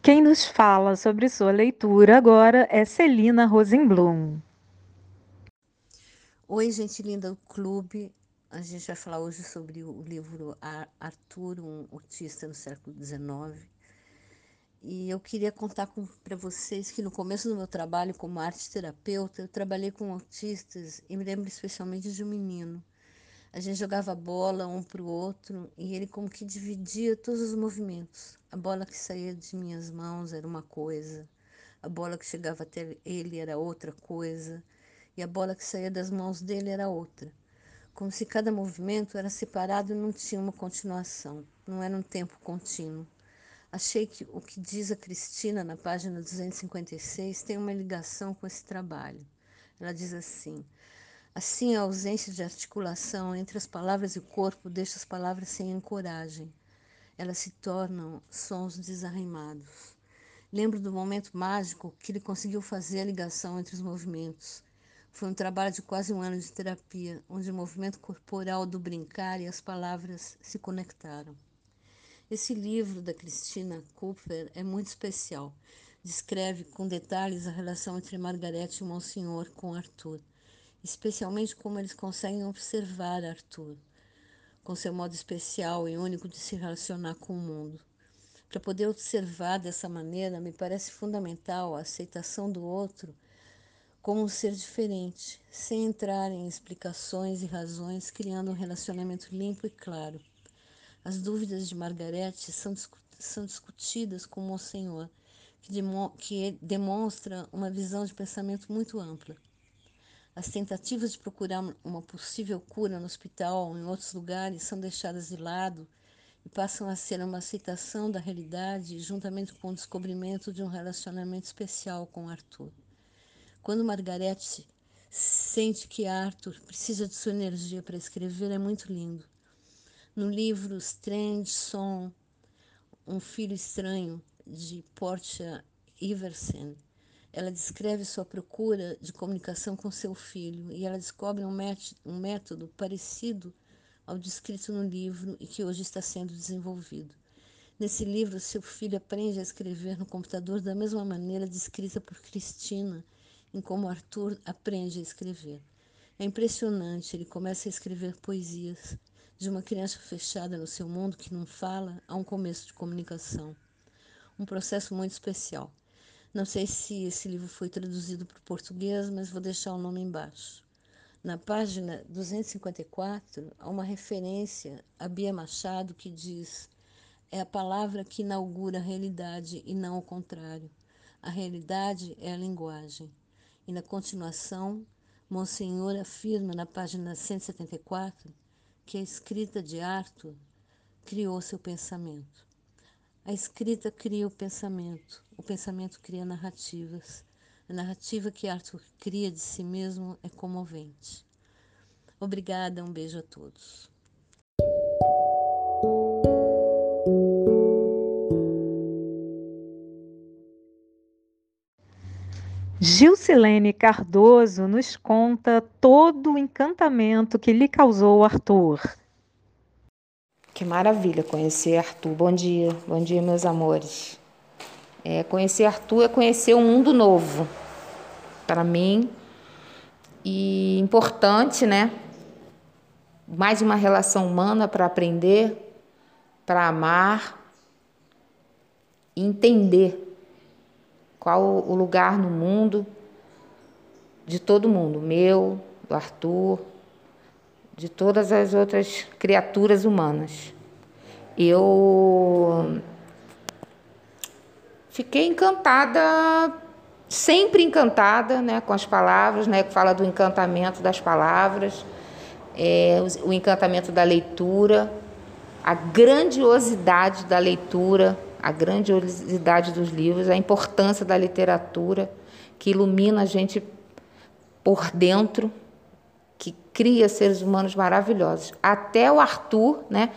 Quem nos fala sobre sua leitura agora é Celina Rosenblum. Oi, gente linda do clube. A gente vai falar hoje sobre o livro Arthur, um autista no século XIX. E eu queria contar para vocês que no começo do meu trabalho como arte terapeuta, eu trabalhei com autistas e me lembro especialmente de um menino a gente jogava bola um para o outro e ele como que dividia todos os movimentos. A bola que saía de minhas mãos era uma coisa, a bola que chegava até ele era outra coisa, e a bola que saía das mãos dele era outra. Como se cada movimento era separado e não tinha uma continuação, não era um tempo contínuo. Achei que o que diz a Cristina na página 256 tem uma ligação com esse trabalho. Ela diz assim: Assim, a ausência de articulação entre as palavras e o corpo deixa as palavras sem ancoragem. Elas se tornam sons desarrimados. Lembro do momento mágico que ele conseguiu fazer a ligação entre os movimentos. Foi um trabalho de quase um ano de terapia, onde o movimento corporal do brincar e as palavras se conectaram. Esse livro da Cristina Cooper é muito especial. Descreve com detalhes a relação entre Margarete e Monsenhor com Arthur especialmente como eles conseguem observar Arthur, com seu modo especial e único de se relacionar com o mundo. Para poder observar dessa maneira, me parece fundamental a aceitação do outro como um ser diferente, sem entrar em explicações e razões, criando um relacionamento limpo e claro. As dúvidas de Margarete são, são discutidas com Monsenhor, que, demo que demonstra uma visão de pensamento muito ampla. As tentativas de procurar uma possível cura no hospital ou em outros lugares são deixadas de lado e passam a ser uma aceitação da realidade juntamente com o descobrimento de um relacionamento especial com Arthur. Quando Margarete sente que Arthur precisa de sua energia para escrever, é muito lindo. No livro Strange Song, Um Filho Estranho, de Portia Iversen, ela descreve sua procura de comunicação com seu filho e ela descobre um um método parecido ao descrito no livro e que hoje está sendo desenvolvido. Nesse livro, seu filho aprende a escrever no computador da mesma maneira descrita por Cristina em como Arthur aprende a escrever. É impressionante, ele começa a escrever poesias de uma criança fechada no seu mundo que não fala a um começo de comunicação. Um processo muito especial. Não sei se esse livro foi traduzido para o português, mas vou deixar o nome embaixo. Na página 254, há uma referência a Bia Machado que diz: é a palavra que inaugura a realidade e não o contrário. A realidade é a linguagem. E na continuação, Monsenhor afirma na página 174 que a escrita de Arthur criou seu pensamento. A escrita cria o pensamento, o pensamento cria narrativas. A narrativa que Arthur cria de si mesmo é comovente. Obrigada, um beijo a todos. Gilcilene Cardoso nos conta todo o encantamento que lhe causou Arthur. Que maravilha conhecer Arthur. Bom dia, bom dia, meus amores. É, conhecer Arthur é conhecer um mundo novo para mim e importante, né? Mais uma relação humana para aprender, para amar entender qual o lugar no mundo de todo mundo, meu, do Arthur, de todas as outras criaturas humanas. Eu fiquei encantada, sempre encantada, né, com as palavras, né, que fala do encantamento das palavras, é, o encantamento da leitura, a grandiosidade da leitura, a grandiosidade dos livros, a importância da literatura que ilumina a gente por dentro, que cria seres humanos maravilhosos. Até o Arthur, né?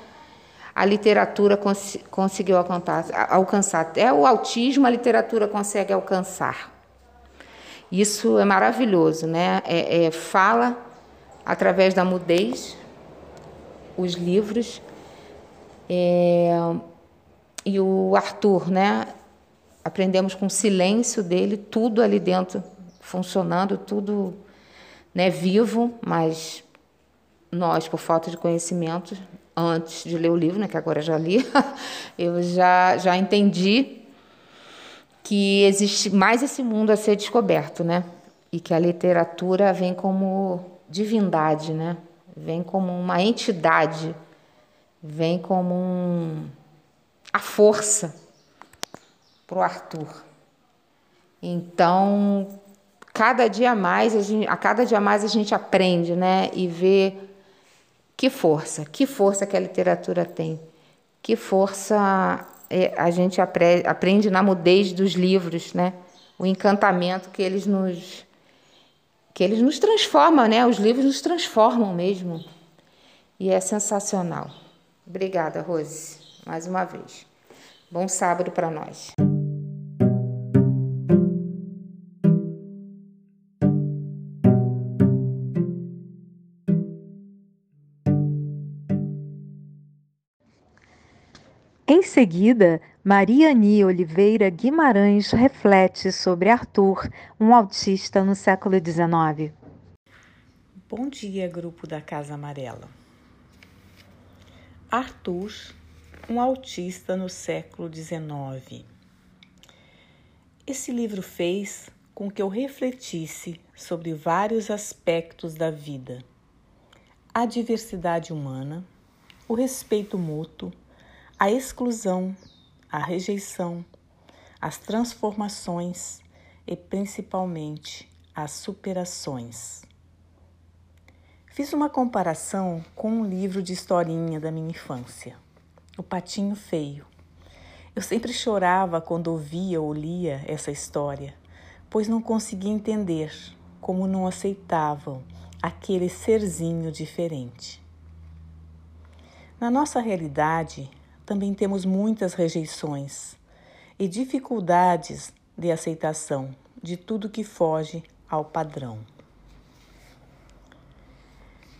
A literatura cons conseguiu alcançar. Até o autismo a literatura consegue alcançar. Isso é maravilhoso, né? É, é, fala através da mudez, os livros. É, e o Arthur, né? Aprendemos com o silêncio dele, tudo ali dentro funcionando, tudo né, vivo, mas nós, por falta de conhecimento, antes de ler o livro, né, que agora já li, *laughs* eu já, já entendi que existe mais esse mundo a ser descoberto, né? E que a literatura vem como divindade, né? Vem como uma entidade, vem como um, a força para o Arthur. Então, cada dia mais, a, gente, a cada dia mais a gente aprende, né? E vê que força, que força que a literatura tem, que força é, a gente aprende, aprende na mudez dos livros, né? O encantamento que eles nos que eles nos transformam, né? Os livros nos transformam mesmo. E é sensacional. Obrigada, Rose, mais uma vez. Bom sábado para nós. Em seguida, Mariani Oliveira Guimarães reflete sobre Arthur, um autista no século XIX. Bom dia, grupo da Casa Amarela. Arthur, um autista no século XIX. Esse livro fez com que eu refletisse sobre vários aspectos da vida: a diversidade humana, o respeito mútuo, a exclusão, a rejeição, as transformações e principalmente as superações. Fiz uma comparação com um livro de historinha da minha infância, O Patinho Feio. Eu sempre chorava quando ouvia ou lia essa história, pois não conseguia entender como não aceitavam aquele serzinho diferente. Na nossa realidade, também temos muitas rejeições e dificuldades de aceitação de tudo que foge ao padrão.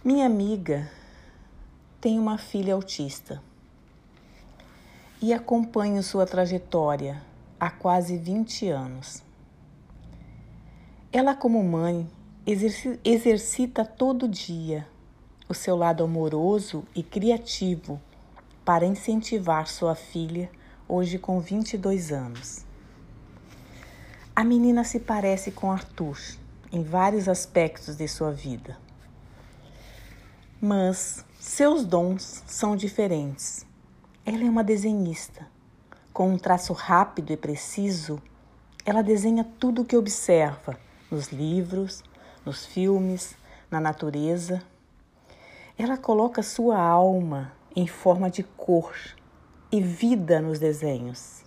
Minha amiga tem uma filha autista e acompanho sua trajetória há quase 20 anos. Ela, como mãe, exercita todo dia o seu lado amoroso e criativo para incentivar sua filha, hoje com 22 anos. A menina se parece com Arthur em vários aspectos de sua vida mas seus dons são diferentes. Ela é uma desenhista. Com um traço rápido e preciso, ela desenha tudo o que observa nos livros, nos filmes, na natureza. Ela coloca sua alma em forma de cor e vida nos desenhos.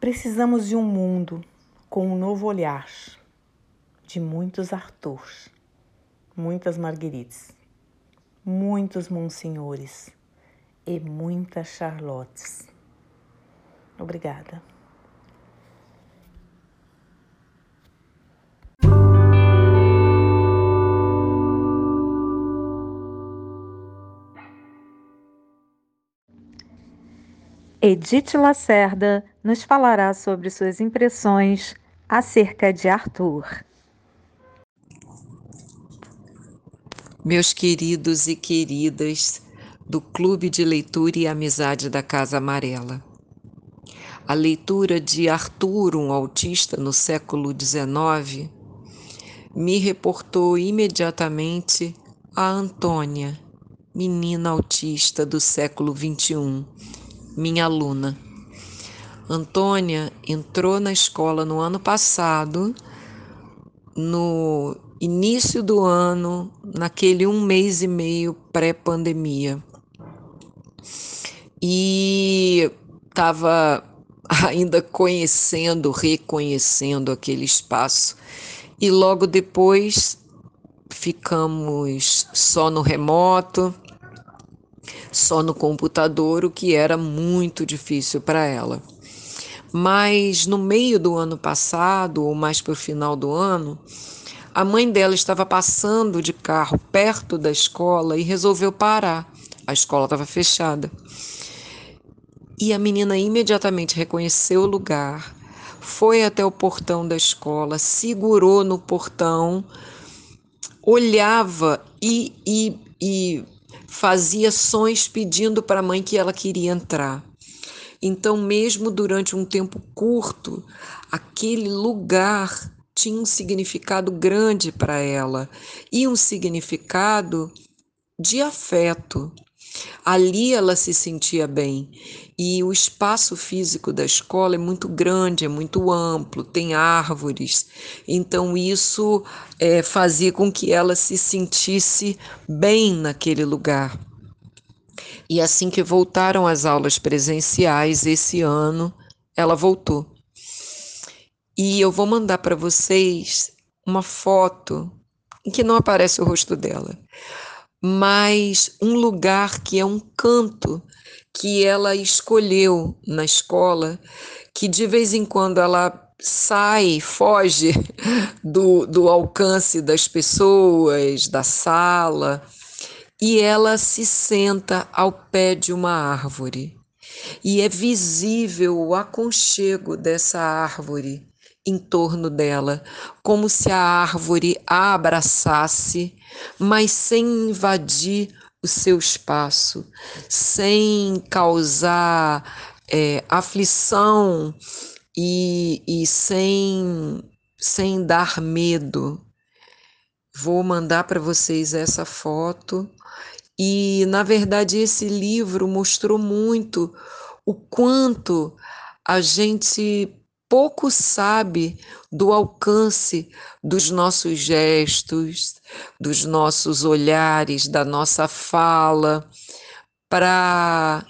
Precisamos de um mundo com um novo olhar, de muitos Arthurs muitas Marguerites, muitos Monsenhores e muitas Charlottes. Obrigada. Edith Lacerda nos falará sobre suas impressões acerca de Arthur. meus queridos e queridas do Clube de Leitura e Amizade da Casa Amarela. A leitura de Arthur, um autista no século XIX, me reportou imediatamente a Antônia, menina autista do século XXI, minha aluna. Antônia entrou na escola no ano passado, no início do ano, naquele um mês e meio pré-pandemia. E estava ainda conhecendo, reconhecendo aquele espaço. E logo depois ficamos só no remoto, só no computador, o que era muito difícil para ela. Mas no meio do ano passado, ou mais para o final do ano, a mãe dela estava passando de carro perto da escola e resolveu parar. A escola estava fechada. E a menina imediatamente reconheceu o lugar, foi até o portão da escola, segurou no portão, olhava e, e, e fazia sons pedindo para a mãe que ela queria entrar. Então, mesmo durante um tempo curto, aquele lugar tinha um significado grande para ela e um significado de afeto. Ali ela se sentia bem e o espaço físico da escola é muito grande, é muito amplo, tem árvores, então isso é, fazia com que ela se sentisse bem naquele lugar. E assim que voltaram as aulas presenciais esse ano, ela voltou. E eu vou mandar para vocês uma foto em que não aparece o rosto dela, mas um lugar que é um canto que ela escolheu na escola, que de vez em quando ela sai, foge *laughs* do, do alcance das pessoas, da sala, e ela se senta ao pé de uma árvore. E é visível o aconchego dessa árvore em torno dela, como se a árvore a abraçasse, mas sem invadir o seu espaço, sem causar é, aflição e, e sem, sem dar medo. Vou mandar para vocês essa foto. E, na verdade, esse livro mostrou muito o quanto a gente pouco sabe do alcance dos nossos gestos, dos nossos olhares, da nossa fala para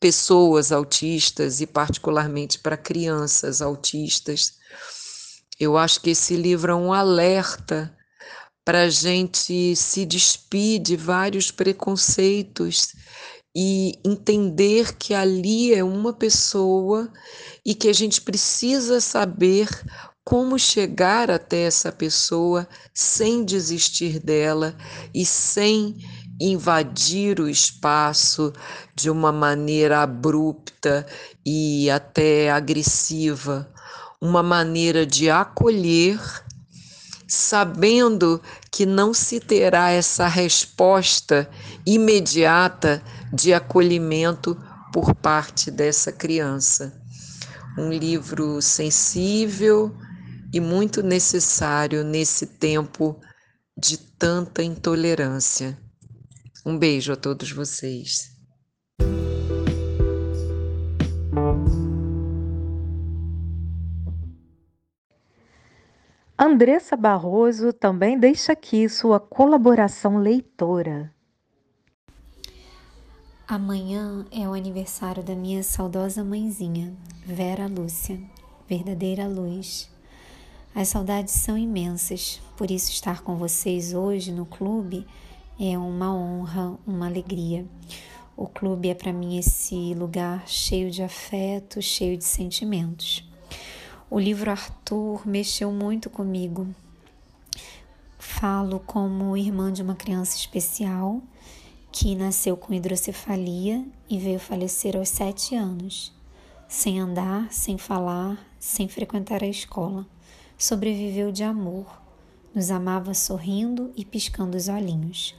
pessoas autistas e, particularmente, para crianças autistas. Eu acho que esse livro é um alerta para a gente se despir de vários preconceitos e entender que ali é uma pessoa e que a gente precisa saber como chegar até essa pessoa sem desistir dela e sem invadir o espaço de uma maneira abrupta e até agressiva, uma maneira de acolher, sabendo que não se terá essa resposta imediata de acolhimento por parte dessa criança. Um livro sensível e muito necessário nesse tempo de tanta intolerância. Um beijo a todos vocês. Andressa Barroso também deixa aqui sua colaboração leitora. Amanhã é o aniversário da minha saudosa mãezinha, Vera Lúcia, verdadeira luz. As saudades são imensas, por isso estar com vocês hoje no clube é uma honra, uma alegria. O clube é para mim esse lugar cheio de afeto, cheio de sentimentos. O livro Arthur mexeu muito comigo. Falo como irmã de uma criança especial que nasceu com hidrocefalia e veio falecer aos sete anos, sem andar, sem falar, sem frequentar a escola. Sobreviveu de amor, nos amava sorrindo e piscando os olhinhos.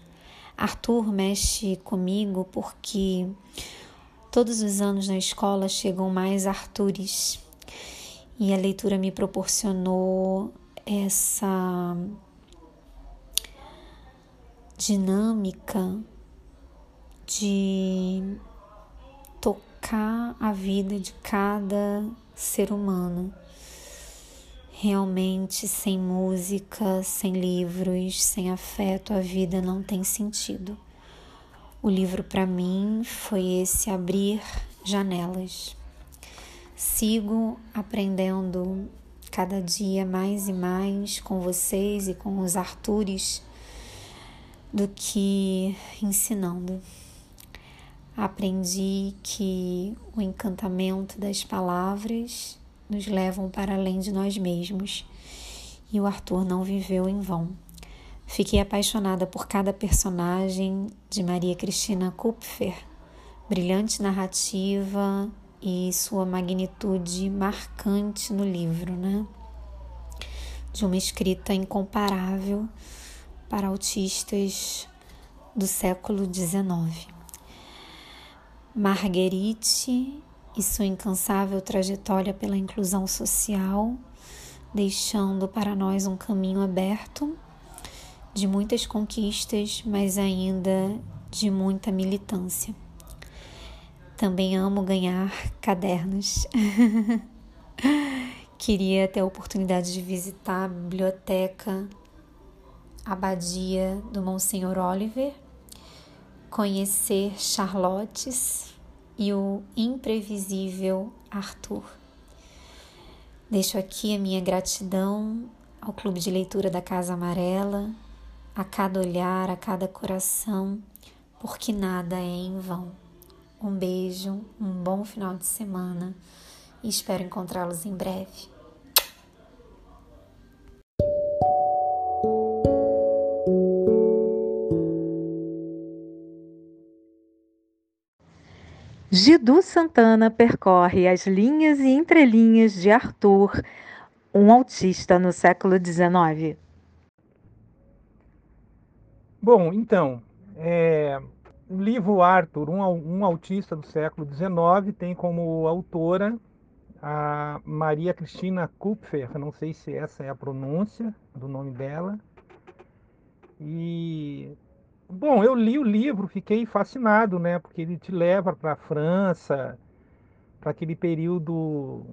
Arthur mexe comigo porque todos os anos na escola chegam mais Artures e a leitura me proporcionou essa dinâmica de tocar a vida de cada ser humano. Realmente, sem música, sem livros, sem afeto, a vida não tem sentido. O livro para mim foi esse abrir janelas. Sigo aprendendo cada dia mais e mais com vocês e com os Artures do que ensinando. Aprendi que o encantamento das palavras nos levam para além de nós mesmos e o Arthur não viveu em vão. Fiquei apaixonada por cada personagem de Maria Cristina Kupfer, brilhante narrativa e sua magnitude marcante no livro, né? De uma escrita incomparável para autistas do século XIX. Marguerite e sua incansável trajetória pela inclusão social, deixando para nós um caminho aberto de muitas conquistas, mas ainda de muita militância. Também amo ganhar cadernos. *laughs* Queria ter a oportunidade de visitar a biblioteca Abadia do Monsenhor Oliver conhecer Charlottes e o imprevisível Arthur. Deixo aqui a minha gratidão ao Clube de Leitura da Casa Amarela, a cada olhar, a cada coração, porque nada é em vão. Um beijo, um bom final de semana e espero encontrá-los em breve. Gidu Santana percorre as linhas e entrelinhas de Arthur, um autista no século XIX. Bom, então, é, o livro Arthur, um, um autista do século XIX, tem como autora a Maria Cristina Kupfer, não sei se essa é a pronúncia do nome dela. E bom, eu li o livro, fiquei fascinado, né? Porque ele te leva para a França, para aquele período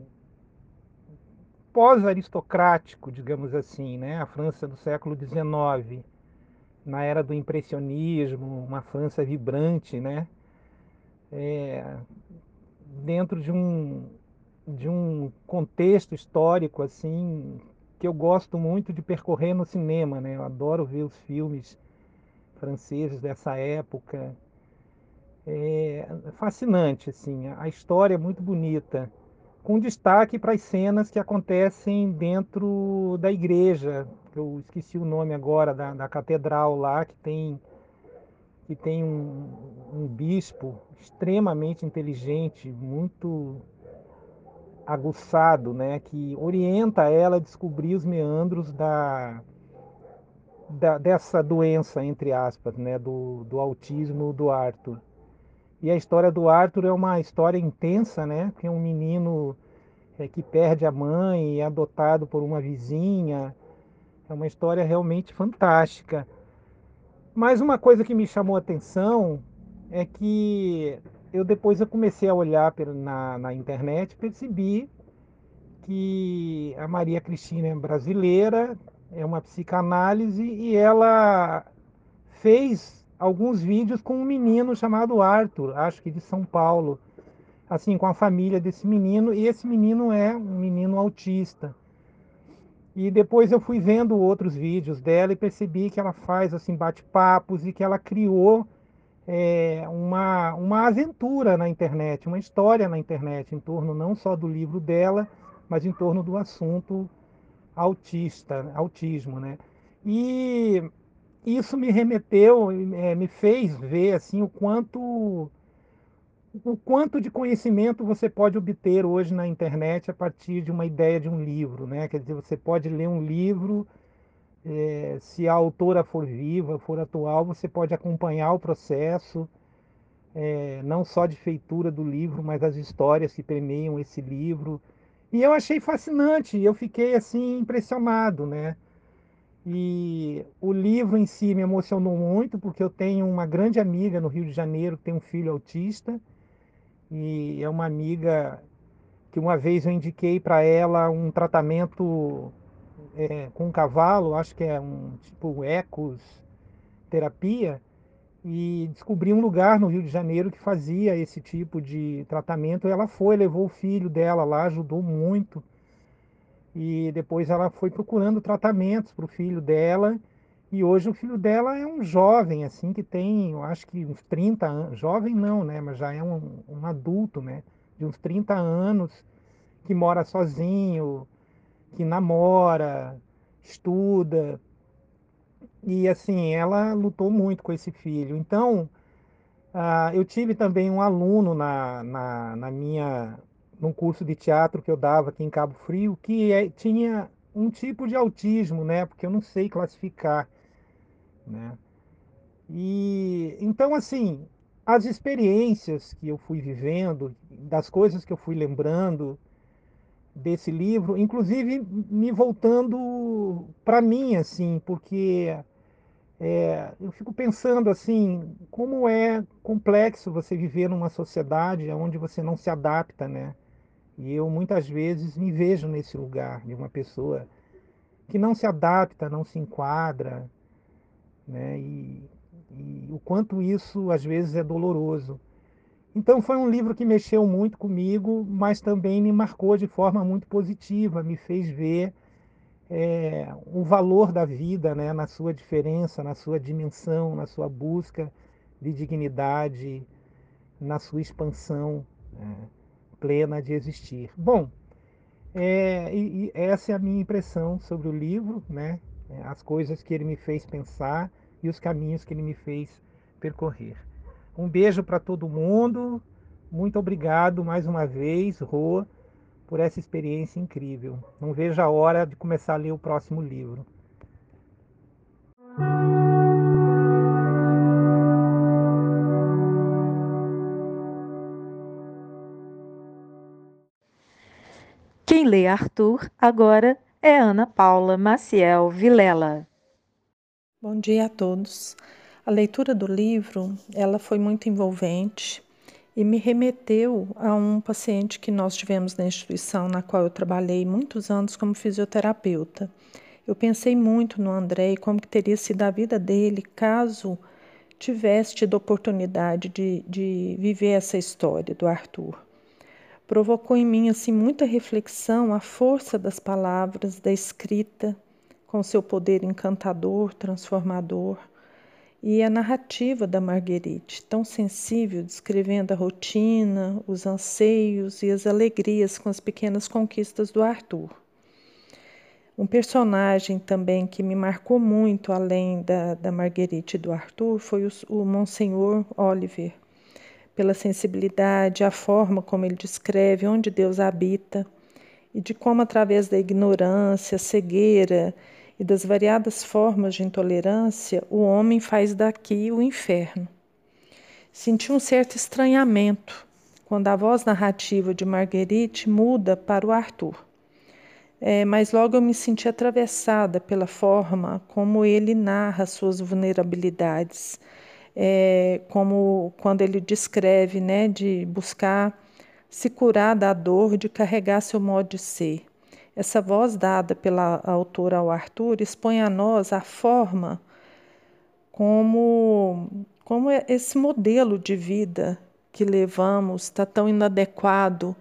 pós-aristocrático, digamos assim, né? A França do século XIX, na era do impressionismo, uma França vibrante, né? É, dentro de um de um contexto histórico assim que eu gosto muito de percorrer no cinema, né? Eu adoro ver os filmes franceses dessa época. É fascinante assim, a história é muito bonita com destaque para as cenas que acontecem dentro da igreja, eu esqueci o nome agora, da, da catedral lá, que tem, que tem um, um bispo extremamente inteligente, muito aguçado, né, que orienta ela a descobrir os meandros da, da, dessa doença, entre aspas, né, do, do autismo do Arthur. E a história do Arthur é uma história intensa, né? Que é um menino é, que perde a mãe e é adotado por uma vizinha. É uma história realmente fantástica. Mas uma coisa que me chamou a atenção é que eu depois eu comecei a olhar na, na internet percebi que a Maria Cristina é brasileira, é uma psicanálise e ela fez alguns vídeos com um menino chamado Arthur, acho que de São Paulo, assim, com a família desse menino, e esse menino é um menino autista. E depois eu fui vendo outros vídeos dela e percebi que ela faz assim bate-papos e que ela criou é, uma, uma aventura na internet, uma história na internet em torno não só do livro dela, mas em torno do assunto autista, autismo, né? E isso me remeteu, é, me fez ver assim o quanto o quanto de conhecimento você pode obter hoje na internet a partir de uma ideia de um livro, né? Quer dizer, você pode ler um livro, é, se a autora for viva, for atual, você pode acompanhar o processo, é, não só de feitura do livro, mas as histórias que permeiam esse livro. E eu achei fascinante, eu fiquei assim impressionado, né? E o livro em si me emocionou muito, porque eu tenho uma grande amiga no Rio de Janeiro que tem um filho autista, e é uma amiga que uma vez eu indiquei para ela um tratamento é, com um cavalo, acho que é um tipo ecos terapia, e descobri um lugar no Rio de Janeiro que fazia esse tipo de tratamento. Ela foi, levou o filho dela lá, ajudou muito e depois ela foi procurando tratamentos para o filho dela. E hoje o filho dela é um jovem, assim, que tem, eu acho que uns 30 anos. Jovem não, né? Mas já é um, um adulto, né? De uns 30 anos, que mora sozinho, que namora, estuda. E assim, ela lutou muito com esse filho. Então, uh, eu tive também um aluno na, na, na minha num curso de teatro que eu dava aqui em Cabo Frio, que é, tinha um tipo de autismo, né? Porque eu não sei classificar, né? E então assim, as experiências que eu fui vivendo, das coisas que eu fui lembrando desse livro, inclusive me voltando para mim assim, porque é, eu fico pensando assim, como é complexo você viver numa sociedade onde você não se adapta, né? E eu muitas vezes me vejo nesse lugar de uma pessoa que não se adapta, não se enquadra, né? E, e o quanto isso às vezes é doloroso. Então foi um livro que mexeu muito comigo, mas também me marcou de forma muito positiva, me fez ver é, o valor da vida, né, na sua diferença, na sua dimensão, na sua busca de dignidade, na sua expansão. Né plena de existir. Bom, é, e, e essa é a minha impressão sobre o livro, né? As coisas que ele me fez pensar e os caminhos que ele me fez percorrer. Um beijo para todo mundo. Muito obrigado mais uma vez, Rô, por essa experiência incrível. Não vejo a hora de começar a ler o próximo livro. Quem lê Arthur agora é Ana Paula Maciel Vilela. Bom dia a todos. A leitura do livro, ela foi muito envolvente, e me remeteu a um paciente que nós tivemos na instituição na qual eu trabalhei muitos anos como fisioterapeuta. Eu pensei muito no André e como que teria sido a vida dele caso tivesse tido oportunidade de, de viver essa história do Arthur. Provocou em mim assim muita reflexão a força das palavras, da escrita, com seu poder encantador, transformador, e a narrativa da Marguerite, tão sensível, descrevendo a rotina, os anseios e as alegrias com as pequenas conquistas do Arthur. Um personagem também que me marcou muito, além da, da Marguerite e do Arthur, foi o, o Monsenhor Oliver, pela sensibilidade, a forma como ele descreve onde Deus habita e de como, através da ignorância, cegueira e das variadas formas de intolerância, o homem faz daqui o inferno. Senti um certo estranhamento quando a voz narrativa de Marguerite muda para o Arthur. É, mas logo eu me senti atravessada pela forma como ele narra suas vulnerabilidades, é, como quando ele descreve, né, de buscar se curar da dor de carregar seu modo de ser. Essa voz dada pela autora ao Arthur expõe a nós a forma como, como esse modelo de vida que levamos está tão inadequado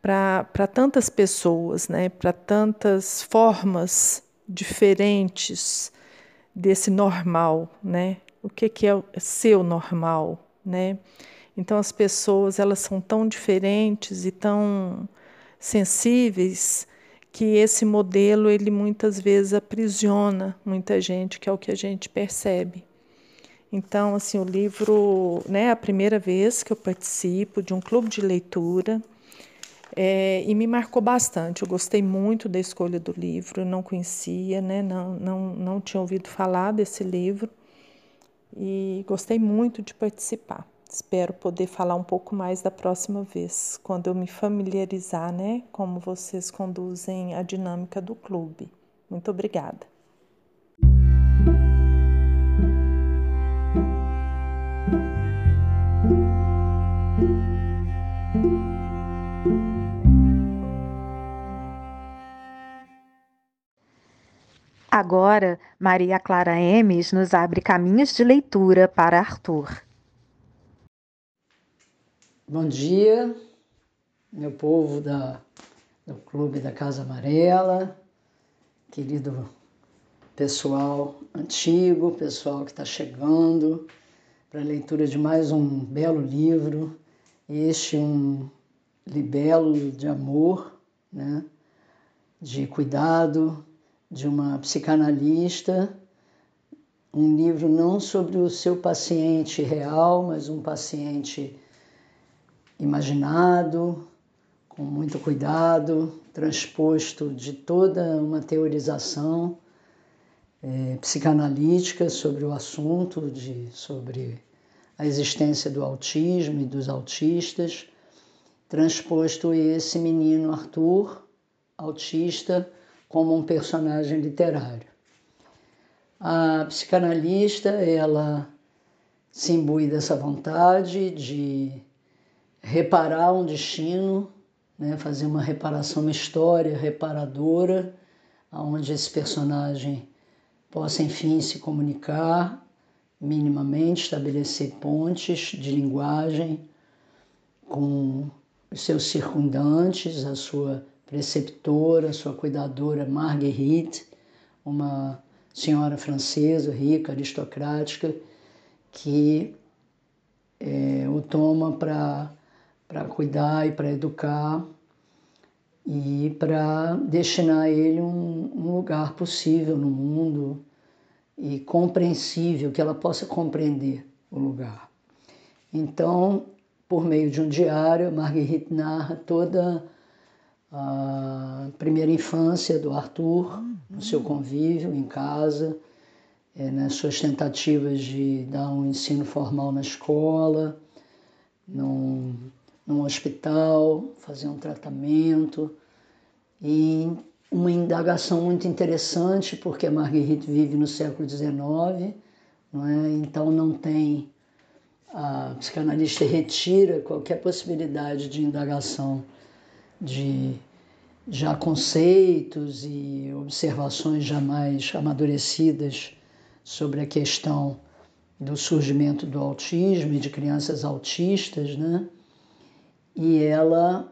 para tantas pessoas, né? para tantas formas diferentes desse normal, né? O que, que é ser o normal, né? Então as pessoas elas são tão diferentes e tão sensíveis que esse modelo ele muitas vezes aprisiona muita gente, que é o que a gente percebe. Então, assim, o livro, né, é a primeira vez que eu participo de um clube de leitura é, e me marcou bastante. Eu gostei muito da escolha do livro, não conhecia, né, não, não, não tinha ouvido falar desse livro e gostei muito de participar. Espero poder falar um pouco mais da próxima vez, quando eu me familiarizar, né, como vocês conduzem a dinâmica do clube. Muito obrigada. Agora, Maria Clara Emes nos abre caminhos de leitura para Arthur. Bom dia, meu povo da, do Clube da Casa Amarela, querido pessoal antigo, pessoal que está chegando para a leitura de mais um belo livro, este um libelo de amor, né? de cuidado, de uma psicanalista, um livro não sobre o seu paciente real, mas um paciente imaginado, com muito cuidado, transposto de toda uma teorização é, psicanalítica sobre o assunto, de, sobre a existência do autismo e dos autistas, transposto esse menino Arthur, autista, como um personagem literário. A psicanalista, ela se imbui dessa vontade de reparar um destino, né, fazer uma reparação, uma história reparadora, onde esse personagem possa, enfim, se comunicar minimamente, estabelecer pontes de linguagem com os seus circundantes, a sua preceptora, a sua cuidadora Marguerite, uma senhora francesa, rica, aristocrática, que é, o toma para para cuidar e para educar e para destinar a ele um, um, lugar possível no mundo e compreensível, que ela possa compreender o lugar. Então, por meio de um diário, Marguerite narra toda a primeira infância do Arthur, no seu convívio em casa, é, nas suas tentativas de dar um ensino formal na escola, num num hospital, fazer um tratamento, e uma indagação muito interessante, porque a Marguerite vive no século XIX, não é? então não tem. A psicanalista retira qualquer possibilidade de indagação de já conceitos e observações jamais amadurecidas sobre a questão do surgimento do autismo e de crianças autistas, né? E ela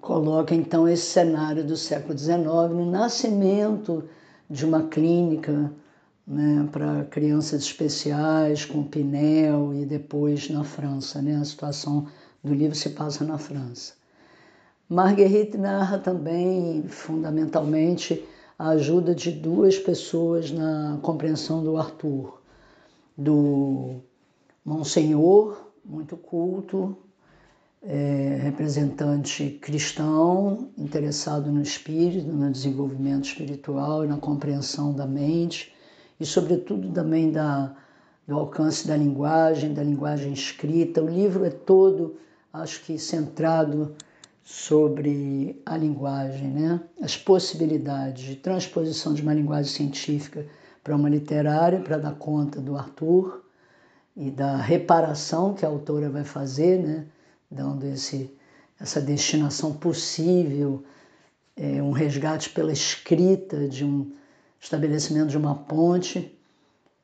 coloca então esse cenário do século XIX no nascimento de uma clínica né, para crianças especiais com Pinel e depois na França, né? A situação do livro se passa na França. Marguerite narra também, fundamentalmente, a ajuda de duas pessoas na compreensão do Arthur, do Monsenhor, muito culto, é, representante cristão, interessado no espírito, no desenvolvimento espiritual na compreensão da mente, e, sobretudo, também da, do alcance da linguagem, da linguagem escrita. O livro é todo, acho que, centrado sobre a linguagem, né? as possibilidades de transposição de uma linguagem científica para uma literária, para dar conta do Arthur e da reparação que a autora vai fazer, né? Dando esse, essa destinação possível, é, um resgate pela escrita de um estabelecimento de uma ponte,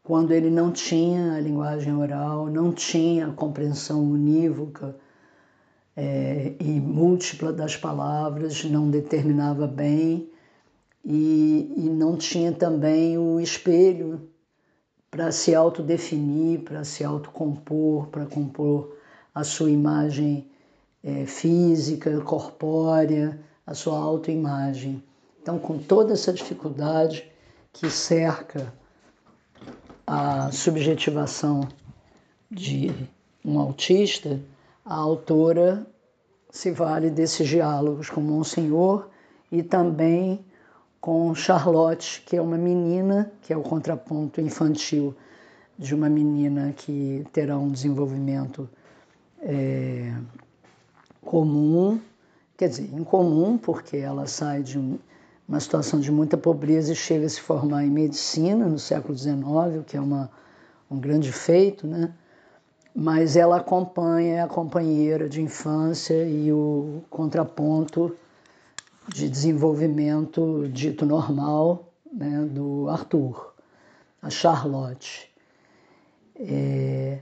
quando ele não tinha a linguagem oral, não tinha a compreensão unívoca é, e múltipla das palavras, não determinava bem e, e não tinha também o espelho para se autodefinir, para se autocompor, para compor a sua imagem é, física, corpórea, a sua autoimagem. Então, com toda essa dificuldade que cerca a subjetivação de um autista, a autora se vale desses diálogos com Monsenhor e também com Charlotte, que é uma menina, que é o contraponto infantil de uma menina que terá um desenvolvimento é, comum, quer dizer, incomum, porque ela sai de um, uma situação de muita pobreza e chega a se formar em medicina no século XIX, o que é uma, um grande feito, né? mas ela acompanha, é a companheira de infância e o contraponto de desenvolvimento dito normal né, do Arthur, a Charlotte. É,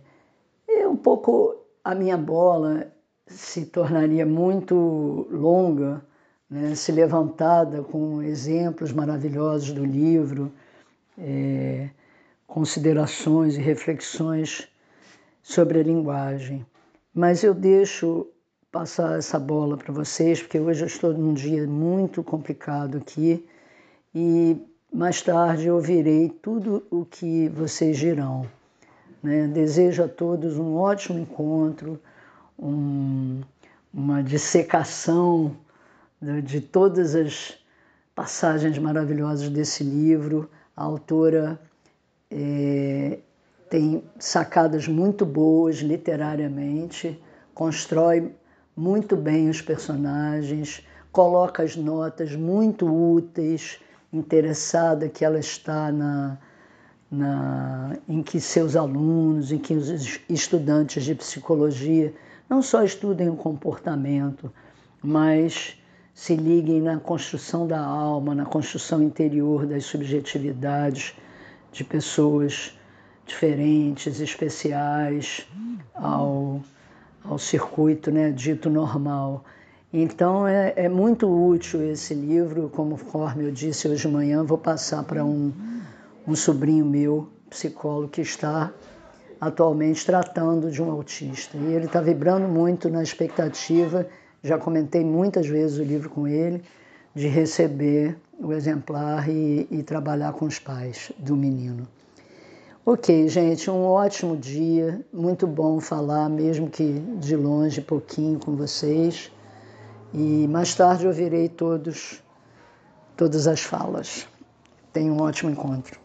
é um pouco a minha bola se tornaria muito longa né, se levantada com exemplos maravilhosos do livro, é, considerações e reflexões sobre a linguagem. Mas eu deixo passar essa bola para vocês, porque hoje eu estou num dia muito complicado aqui e mais tarde eu ouvirei tudo o que vocês dirão. Né? Desejo a todos um ótimo encontro, um, uma dissecação de, de todas as passagens maravilhosas desse livro. A autora é, tem sacadas muito boas literariamente, constrói muito bem os personagens, coloca as notas muito úteis, interessada que ela está na, na, em que seus alunos, em que os estudantes de psicologia não só estudem o comportamento, mas se liguem na construção da alma, na construção interior das subjetividades de pessoas diferentes, especiais ao, ao circuito né, dito normal. Então é, é, muito útil esse livro, conforme eu disse hoje de manhã, vou passar para um, um sobrinho meu, psicólogo, que está atualmente tratando de um autista. E ele está vibrando muito na expectativa, já comentei muitas vezes o livro com ele, de receber o exemplar e, e trabalhar com os pais do menino. Ok, gente, um ótimo dia, muito bom falar, mesmo que de longe, pouquinho com vocês. E mais tarde ouvirei todos, todas as falas. Tenham um ótimo encontro.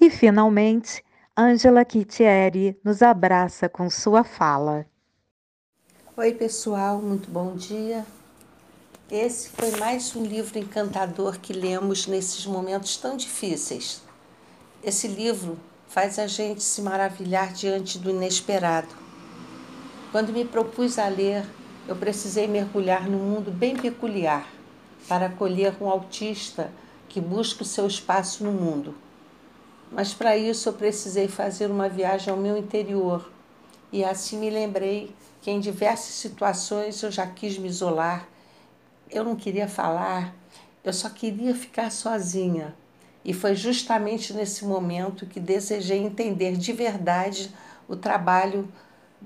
E finalmente, Angela Kittieri nos abraça com sua fala. Oi, pessoal, muito bom dia. Esse foi mais um livro encantador que lemos nesses momentos tão difíceis. Esse livro faz a gente se maravilhar diante do inesperado. Quando me propus a ler, eu precisei mergulhar num mundo bem peculiar para acolher um autista que busca o seu espaço no mundo. Mas para isso eu precisei fazer uma viagem ao meu interior e assim me lembrei que em diversas situações eu já quis me isolar eu não queria falar, eu só queria ficar sozinha. E foi justamente nesse momento que desejei entender de verdade o trabalho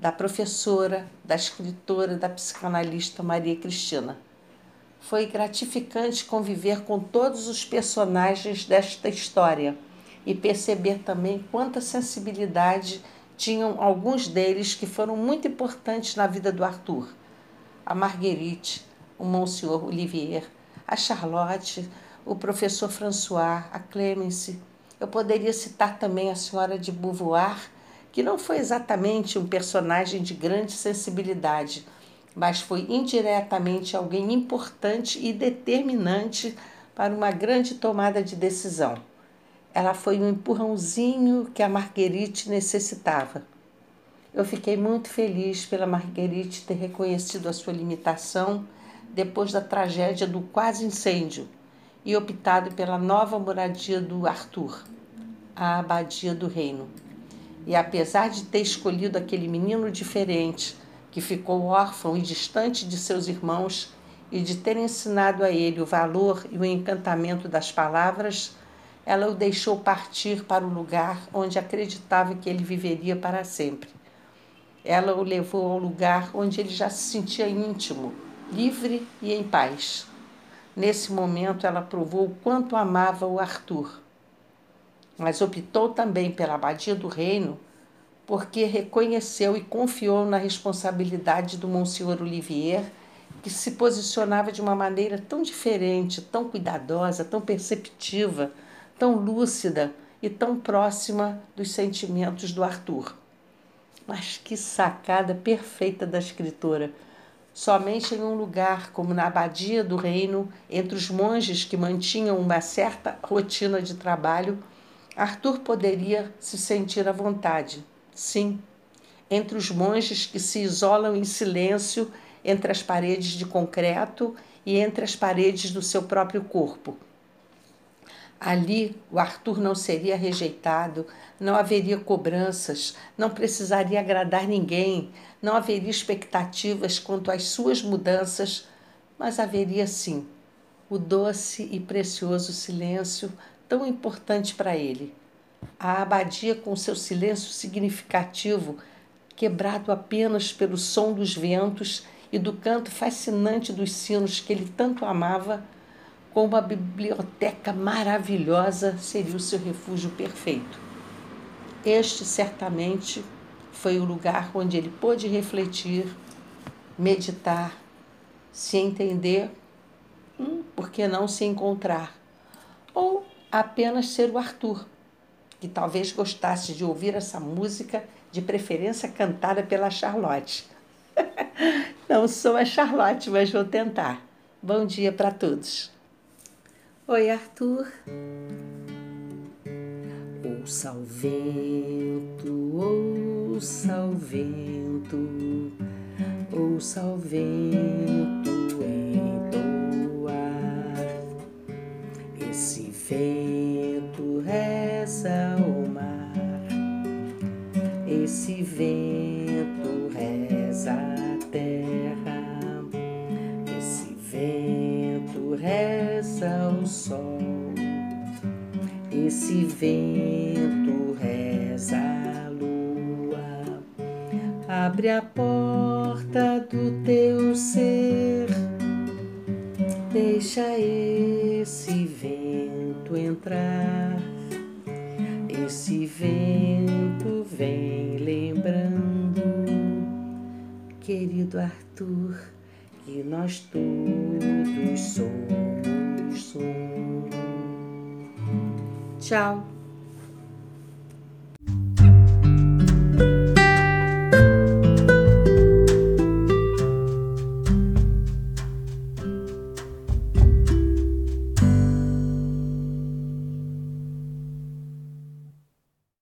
da professora, da escritora, da psicanalista Maria Cristina. Foi gratificante conviver com todos os personagens desta história e perceber também quanta sensibilidade tinham alguns deles que foram muito importantes na vida do Arthur. A Marguerite, o Monsenhor Olivier, a Charlotte, o professor François, a Clemence. Eu poderia citar também a senhora de Beauvoir, que não foi exatamente um personagem de grande sensibilidade, mas foi indiretamente alguém importante e determinante para uma grande tomada de decisão. Ela foi um empurrãozinho que a Marguerite necessitava. Eu fiquei muito feliz pela Marguerite ter reconhecido a sua limitação depois da tragédia do quase incêndio e optado pela nova moradia do Arthur, a Abadia do Reino. E apesar de ter escolhido aquele menino diferente, que ficou órfão e distante de seus irmãos, e de ter ensinado a ele o valor e o encantamento das palavras, ela o deixou partir para o lugar onde acreditava que ele viveria para sempre. Ela o levou ao lugar onde ele já se sentia íntimo livre e em paz. Nesse momento, ela provou o quanto amava o Arthur, mas optou também pela abadia do reino porque reconheceu e confiou na responsabilidade do Monsenhor Olivier, que se posicionava de uma maneira tão diferente, tão cuidadosa, tão perceptiva, tão lúcida e tão próxima dos sentimentos do Arthur. Mas que sacada perfeita da escritora! Somente em um lugar, como na abadia do reino, entre os monges que mantinham uma certa rotina de trabalho, Arthur poderia se sentir à vontade. Sim, entre os monges que se isolam em silêncio entre as paredes de concreto e entre as paredes do seu próprio corpo. Ali, o Arthur não seria rejeitado, não haveria cobranças, não precisaria agradar ninguém, não haveria expectativas quanto às suas mudanças, mas haveria sim o doce e precioso silêncio tão importante para ele. A abadia, com seu silêncio significativo, quebrado apenas pelo som dos ventos e do canto fascinante dos sinos que ele tanto amava, com uma biblioteca maravilhosa, seria o seu refúgio perfeito. Este certamente foi o lugar onde ele pôde refletir, meditar, se entender, hum, por que não se encontrar? Ou apenas ser o Arthur, que talvez gostasse de ouvir essa música, de preferência cantada pela Charlotte. *laughs* não sou a Charlotte, mas vou tentar. Bom dia para todos. Oi, Arthur. Ouça o vento, ouça o vento, ouça o vento entoar. Esse vento reza o mar, esse vento reza a terra, esse vento reza o sol. Esse vento reza a lua, abre a porta do teu ser, Deixa esse vento entrar, esse vento vem lembrando, querido Arthur, que nós todos somos. Tchau.